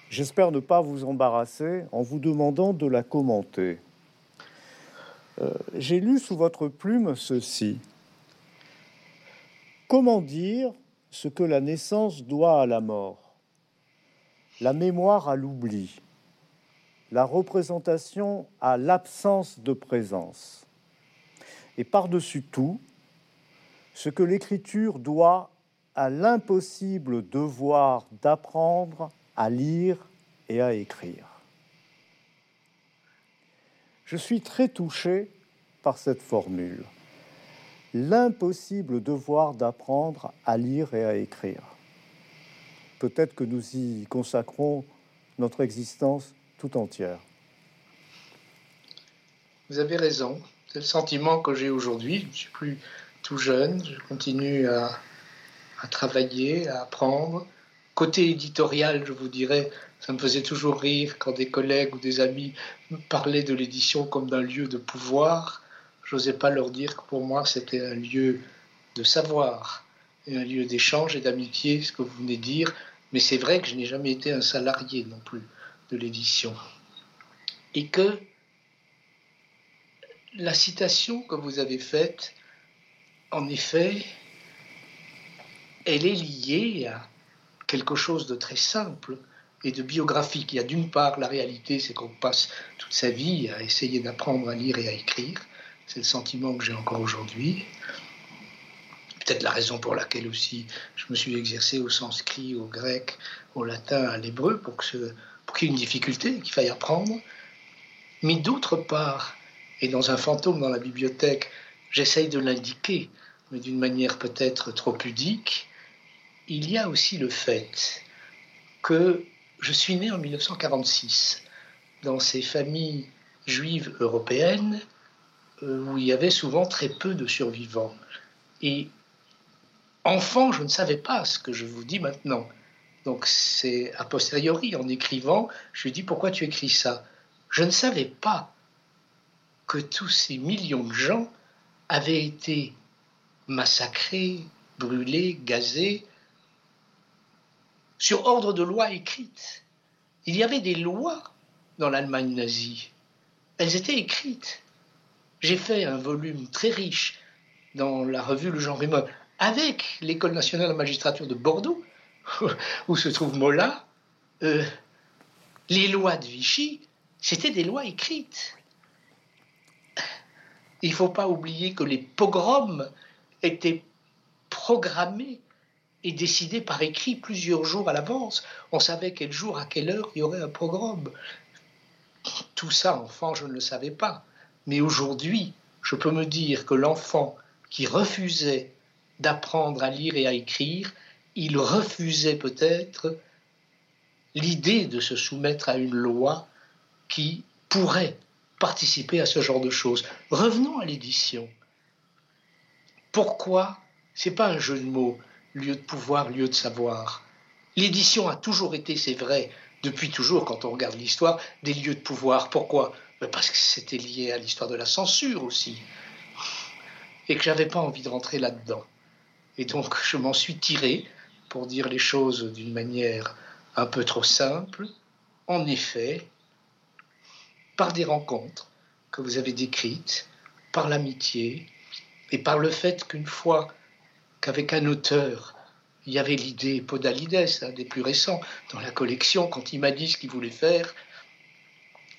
j'espère ne pas vous embarrasser en vous demandant de la commenter. Euh, j'ai lu sous votre plume ceci. Comment dire ce que la naissance doit à la mort, la mémoire à l'oubli, la représentation à l'absence de présence. Et par-dessus tout, ce que l'écriture doit à l'impossible devoir d'apprendre à lire et à écrire. Je suis très touché par cette formule. L'impossible devoir d'apprendre à lire et à écrire. Peut-être que nous y consacrons notre existence tout entière. Vous avez raison. C'est le sentiment que j'ai aujourd'hui. Je ne suis plus tout jeune. Je continue à, à travailler, à apprendre. Côté éditorial, je vous dirais, ça me faisait toujours rire quand des collègues ou des amis parlaient de l'édition comme d'un lieu de pouvoir. J'osais pas leur dire que pour moi c'était un lieu de savoir un lieu d'échange et d'amitié, ce que vous venez de dire. Mais c'est vrai que je n'ai jamais été un salarié non plus de l'édition. Et que la citation que vous avez faite, en effet, elle est liée à quelque chose de très simple et de biographique. Il y a d'une part la réalité, c'est qu'on passe toute sa vie à essayer d'apprendre à lire et à écrire. C'est le sentiment que j'ai encore aujourd'hui. Peut-être la raison pour laquelle aussi je me suis exercé au sanskrit, au grec, au latin, à l'hébreu, pour qu'il y ait une difficulté, qu'il faille apprendre. Mais d'autre part, et dans un fantôme dans la bibliothèque, j'essaye de l'indiquer, mais d'une manière peut-être trop pudique, il y a aussi le fait que je suis né en 1946 dans ces familles juives européennes euh, où il y avait souvent très peu de survivants. Et enfant, je ne savais pas ce que je vous dis maintenant. Donc c'est a posteriori, en écrivant, je lui dis pourquoi tu écris ça? Je ne savais pas que tous ces millions de gens avaient été massacrés, brûlés, gazés, sur ordre de loi écrite. Il y avait des lois dans l'Allemagne nazie. Elles étaient écrites. J'ai fait un volume très riche dans la revue Le Genre Rimol avec l'École nationale de magistrature de Bordeaux, où se trouve Mola. Euh, les lois de Vichy, c'était des lois écrites. Il ne faut pas oublier que les pogroms étaient programmés et décidé par écrit plusieurs jours à l'avance. On savait quel jour, à quelle heure il y aurait un programme. Tout ça, enfant, je ne le savais pas. Mais aujourd'hui, je peux me dire que l'enfant qui refusait d'apprendre à lire et à écrire, il refusait peut-être l'idée de se soumettre à une loi qui pourrait participer à ce genre de choses. Revenons à l'édition. Pourquoi C'est pas un jeu de mots lieu de pouvoir, lieu de savoir. L'édition a toujours été, c'est vrai, depuis toujours, quand on regarde l'histoire, des lieux de pouvoir. Pourquoi? Ben, Parce que c'était lié à l'histoire de la censure aussi. Et que j'avais pas envie de rentrer là-dedans. Et donc je m'en suis tiré, pour dire les choses d'une manière un peu trop simple, en effet, par des rencontres que vous avez décrites, par l'amitié, et par le fait qu'une fois qu'avec un auteur, il y avait l'idée Podalides, un des plus récents, dans la collection, quand il m'a dit ce qu'il voulait faire,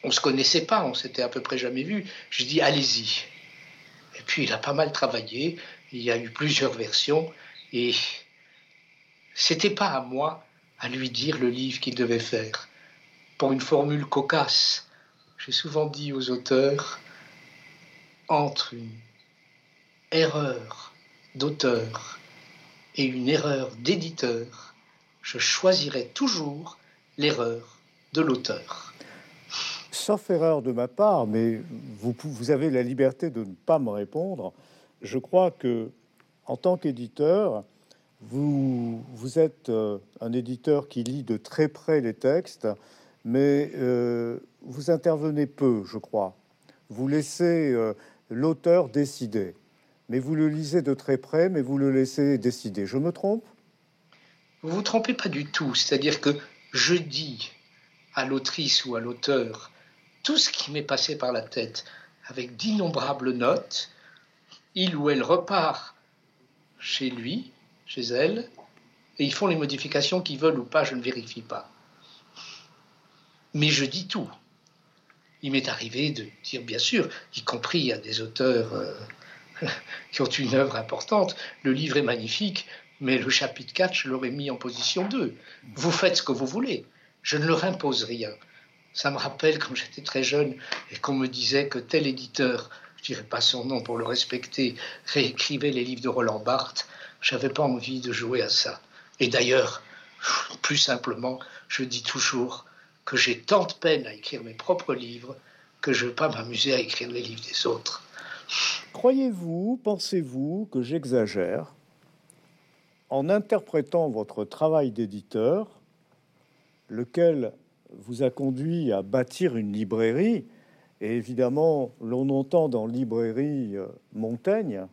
on ne se connaissait pas, on s'était à peu près jamais vu. Je dis allez-y. Et puis il a pas mal travaillé, il y a eu plusieurs versions, et c'était pas à moi à lui dire le livre qu'il devait faire. Pour une formule cocasse, j'ai souvent dit aux auteurs, entre une erreur d'auteur et une erreur d'éditeur, je choisirai toujours l'erreur de l'auteur. Sauf erreur de ma part, mais vous, avez la liberté de ne pas me répondre. Je crois que, en tant qu'éditeur, vous, vous êtes euh, un éditeur qui lit de très près les textes, mais euh, vous intervenez peu, je crois. Vous laissez euh, l'auteur décider mais vous le lisez de très près, mais vous le laissez décider. Je me trompe? Vous vous trompez pas du tout. C'est-à-dire que je dis à l'autrice ou à l'auteur tout ce qui m'est passé par la tête avec d'innombrables notes. Il ou elle repart chez lui, chez elle, et ils font les modifications qu'ils veulent ou pas, je ne vérifie pas. Mais je dis tout. il m'est arrivé de dire, bien sûr, y compris à des auteurs euh, qui ont une œuvre importante, le livre est magnifique, mais le chapitre 4, je l'aurais mis en position 2. Vous faites ce que vous voulez, je ne leur impose rien. Ça me rappelle quand j'étais très jeune et qu'on me disait que tel éditeur, je dirais pas son nom pour le respecter, réécrivait les livres de Roland Barthes. J'avais pas envie de jouer à ça. Et d'ailleurs, plus simplement, je dis toujours que j'ai tant de peine à écrire mes propres livres que je ne veux pas m'amuser à écrire les livres des autres. Croyez-vous, pensez-vous que j'exagère en interprétant votre travail d'éditeur, lequel vous a conduit à bâtir une librairie, et évidemment l'on entend dans librairie euh, Montaigne,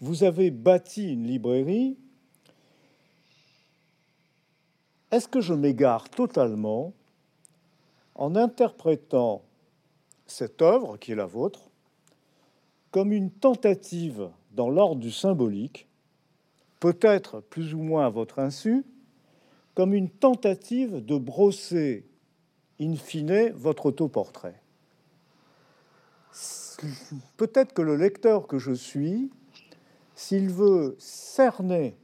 vous avez bâti une librairie. Est-ce que je m'égare totalement en interprétant cette œuvre qui est la vôtre comme une tentative dans l'ordre du symbolique, peut-être plus ou moins à votre insu, comme une tentative de brosser in fine votre autoportrait. Peut-être que le lecteur que je suis, s'il veut cerner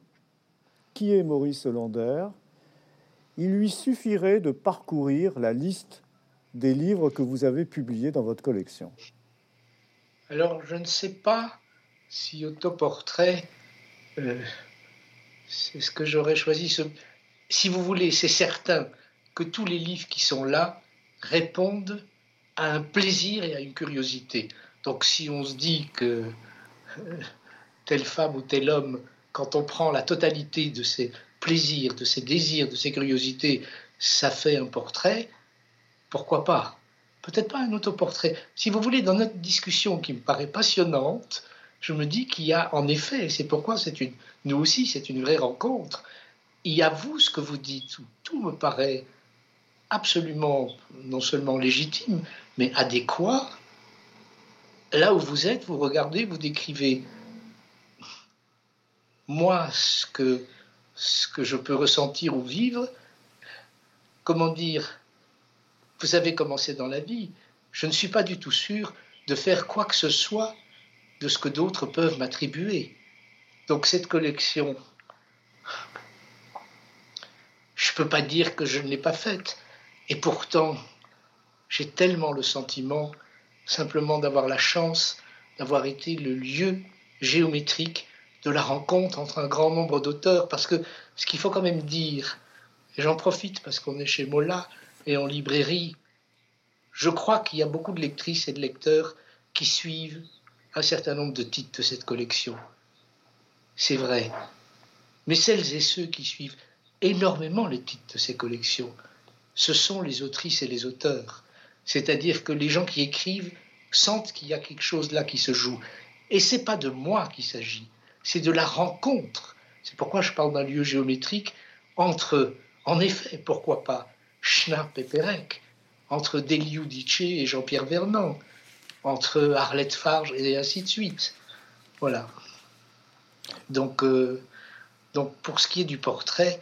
qui est Maurice Hollander, il lui suffirait de parcourir la liste des livres que vous avez publiés dans votre collection. Alors, je ne sais pas si autoportrait, euh, c'est ce que j'aurais choisi. Si vous voulez, c'est certain que tous les livres qui sont là répondent à un plaisir et à une curiosité. Donc, si on se dit que euh, telle femme ou tel homme, quand on prend la totalité de ces plaisir, de ses désirs, de ses curiosités, ça fait un portrait, pourquoi pas? Peut-être pas un autoportrait. Si vous voulez, dans notre discussion qui me paraît passionnante, je me dis qu'il y a en effet, et c'est pourquoi c'est une, nous aussi, c'est une vraie rencontre, il y a vous ce que vous dites, tout me paraît absolument non seulement légitime, mais adéquat. Là où vous êtes, vous regardez, vous décrivez. Moi, ce que ce que je peux ressentir ou vivre, comment dire, vous avez commencé dans la vie, je ne suis pas du tout sûr de faire quoi que ce soit de ce que d'autres peuvent m'attribuer. Donc cette collection, je ne peux pas dire que je ne l'ai pas faite. Et pourtant, j'ai tellement le sentiment simplement d'avoir la chance d'avoir été le lieu géométrique de la rencontre entre un grand nombre d'auteurs, parce que ce qu'il faut quand même dire, et j'en profite parce qu'on est chez Mola et en librairie, je crois qu'il y a beaucoup de lectrices et de lecteurs qui suivent un certain nombre de titres de cette collection. C'est vrai. Mais celles et ceux qui suivent énormément les titres de ces collections, ce sont les autrices et les auteurs. C'est-à-dire que les gens qui écrivent sentent qu'il y a quelque chose là qui se joue. Et c'est pas de moi qu'il s'agit c'est de la rencontre. C'est pourquoi je parle d'un lieu géométrique entre, en effet, pourquoi pas, Schnapp et Pérec, entre Deliudice et Jean-Pierre Vernant, entre Arlette Farge et ainsi de suite. Voilà. Donc, euh, donc pour ce qui est du portrait,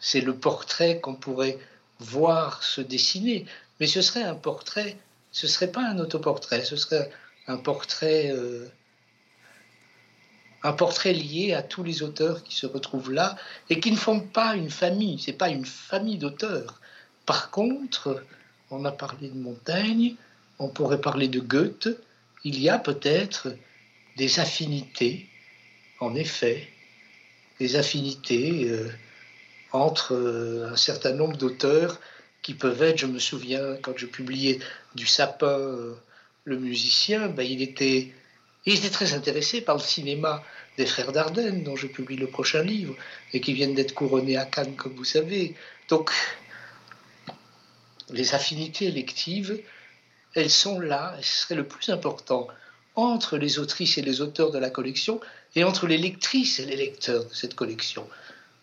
c'est le portrait qu'on pourrait voir se dessiner, mais ce serait un portrait, ce serait pas un autoportrait, ce serait un portrait euh, un portrait lié à tous les auteurs qui se retrouvent là et qui ne font pas une famille, c'est pas une famille d'auteurs. Par contre, on a parlé de Montaigne, on pourrait parler de Goethe, il y a peut-être des affinités, en effet, des affinités euh, entre euh, un certain nombre d'auteurs qui peuvent être, je me souviens, quand je publiais du Sapin, euh, le musicien, ben, il était il était très intéressé par le cinéma des frères Dardenne, dont je publie le prochain livre, et qui viennent d'être couronnés à Cannes, comme vous savez. Donc, les affinités électives, elles sont là, et ce serait le plus important, entre les autrices et les auteurs de la collection, et entre les lectrices et les lecteurs de cette collection.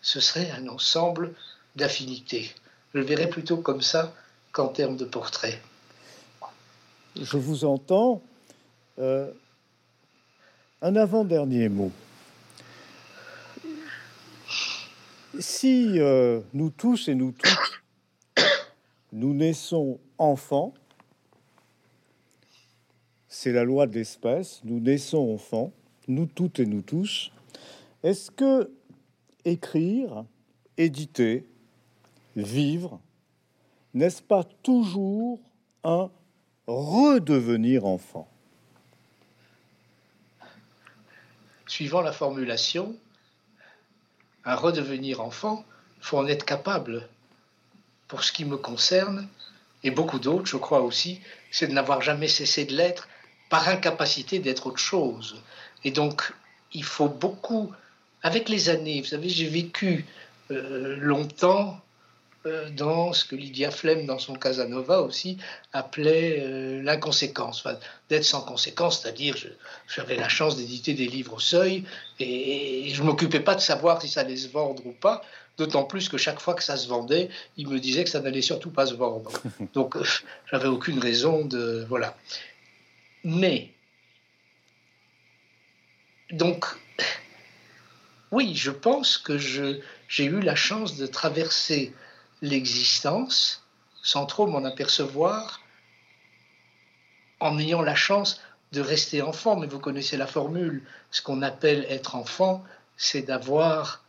Ce serait un ensemble d'affinités. Je le verrais plutôt comme ça qu'en termes de portrait. Je vous entends. Euh, un avant-dernier mot. Si euh, nous tous et nous toutes, nous naissons enfants. C'est la loi de l'espèce. Nous naissons enfants, nous toutes et nous tous. Est-ce que écrire, éditer, vivre, n'est-ce pas toujours un redevenir enfant? Suivant la formulation, un redevenir enfant, faut en être capable. Pour ce qui me concerne, et beaucoup d'autres, je crois aussi, c'est de n'avoir jamais cessé de l'être par incapacité d'être autre chose. Et donc, il faut beaucoup, avec les années, vous savez, j'ai vécu euh, longtemps dans ce que Lydia Flem, dans son Casanova aussi, appelait euh, l'inconséquence, d'être sans conséquence, c'est-à-dire j'avais la chance d'éditer des livres au seuil et, je ne m'occupais pas de savoir si ça allait se vendre ou pas, d'autant plus que chaque fois que ça se vendait, il me disait que ça n'allait surtout pas se vendre. Donc j'avais aucune raison de... Voilà. Mais, donc, oui, je pense que j'ai eu la chance de traverser l'existence sans trop m'en apercevoir en ayant la chance de rester enfant. Mais vous connaissez la formule, ce qu'on appelle être enfant, c'est d'avoir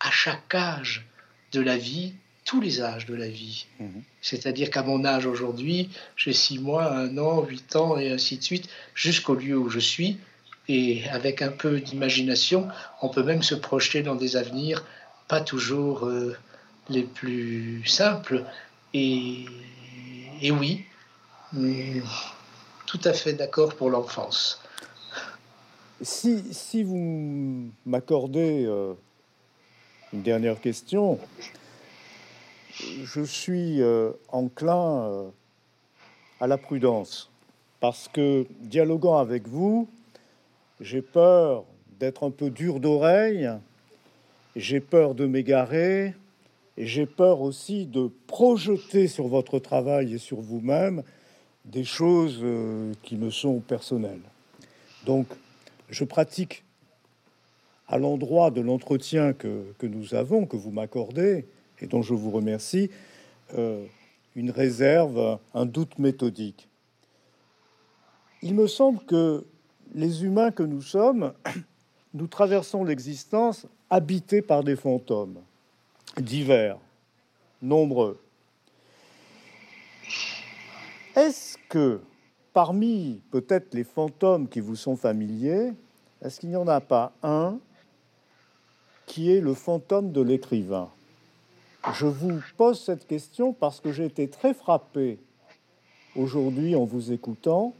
à chaque âge de la vie tous les âges de la vie. Mhm. C'est-à-dire qu'à mon âge aujourd'hui, j'ai six mois, un an, huit ans et ainsi de suite, jusqu'au lieu où je suis. Et avec un peu d'imagination, on peut même se projeter dans des avenirs pas toujours euh, les plus simples. Et, oui, tout à fait d'accord pour l'enfance. Si, si vous m'accordez euh, une dernière question, je suis euh, enclin euh, à la prudence parce que dialoguant avec vous, j'ai peur d'être un peu dur d'oreille, j'ai peur de m'égarer, et j'ai peur aussi de projeter sur votre travail et sur vous-même des choses euh, qui me sont personnelles. Donc, je pratique à l'endroit de l'entretien que, nous avons, que vous m'accordez, et dont je vous remercie, euh, une réserve, un doute méthodique. Il me semble que les humains que nous sommes, nous traversons l'existence habités par des fantômes divers, nombreux. Est-ce que parmi peut-être les fantômes qui vous sont familiers, est-ce qu'il n'y en a pas un qui est le fantôme de l'écrivain? Je vous pose cette question parce que j'ai été très frappé aujourd'hui en vous écoutant.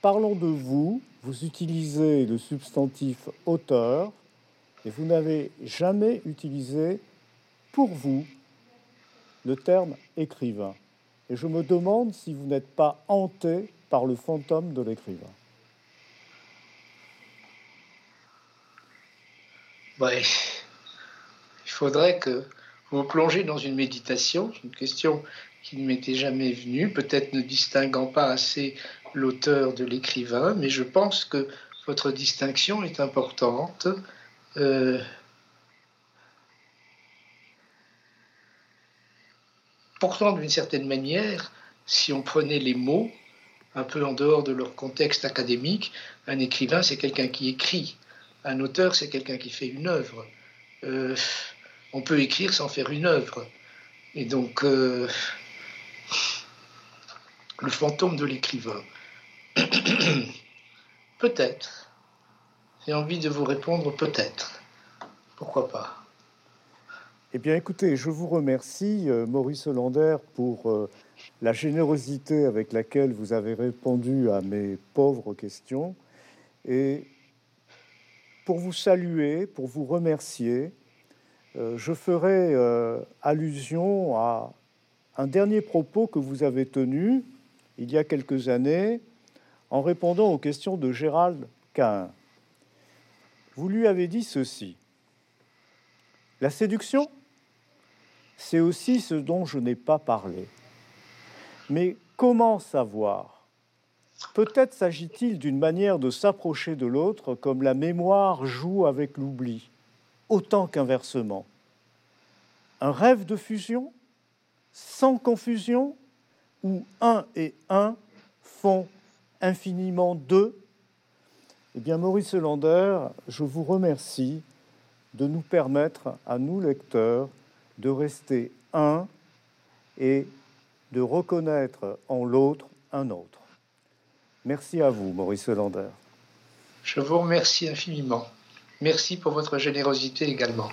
Parlons de vous, vous utilisez le substantif auteur et vous n'avez jamais utilisé pour vous le terme écrivain. Et je me demande si vous n'êtes pas hanté par le fantôme de l'écrivain. il faudrait que vous plongez dans une méditation, une question qui ne m'était jamais venue, peut-être ne distinguant pas assez l'auteur de l'écrivain, mais je pense que votre distinction est importante. Euh, Pourtant, d'une certaine manière, si on prenait les mots un peu en dehors de leur contexte académique, un écrivain, c'est quelqu'un qui écrit. Un auteur, c'est quelqu'un qui fait une œuvre. Euh, on peut écrire sans faire une œuvre. Et donc, euh, le fantôme de l'écrivain. peut-être. J'ai envie de vous répondre peut-être. Pourquoi pas eh bien, écoutez, je vous remercie, euh, Maurice Hollander, pour euh, la générosité avec laquelle vous avez répondu à mes pauvres questions. Et pour vous saluer, pour vous remercier, euh, je ferai allusion à un dernier propos que vous avez tenu il y a quelques années en répondant aux questions de Gérald Cain. Vous lui avez dit ceci. La séduction c'est aussi ce dont je n'ai pas parlé. Mais comment savoir? Peut-être s'agit-il d'une manière de s'approcher de l'autre comme la mémoire joue avec l'oubli, autant qu'inversement. Un rêve de fusion sans confusion, où un et un font infiniment deux? Eh bien, Maurice Lander, je vous remercie de nous permettre, à nous lecteurs, de rester un et de reconnaître en l'autre un autre. Merci à vous, Maurice Lander. Je vous remercie infiniment. Merci pour votre générosité également.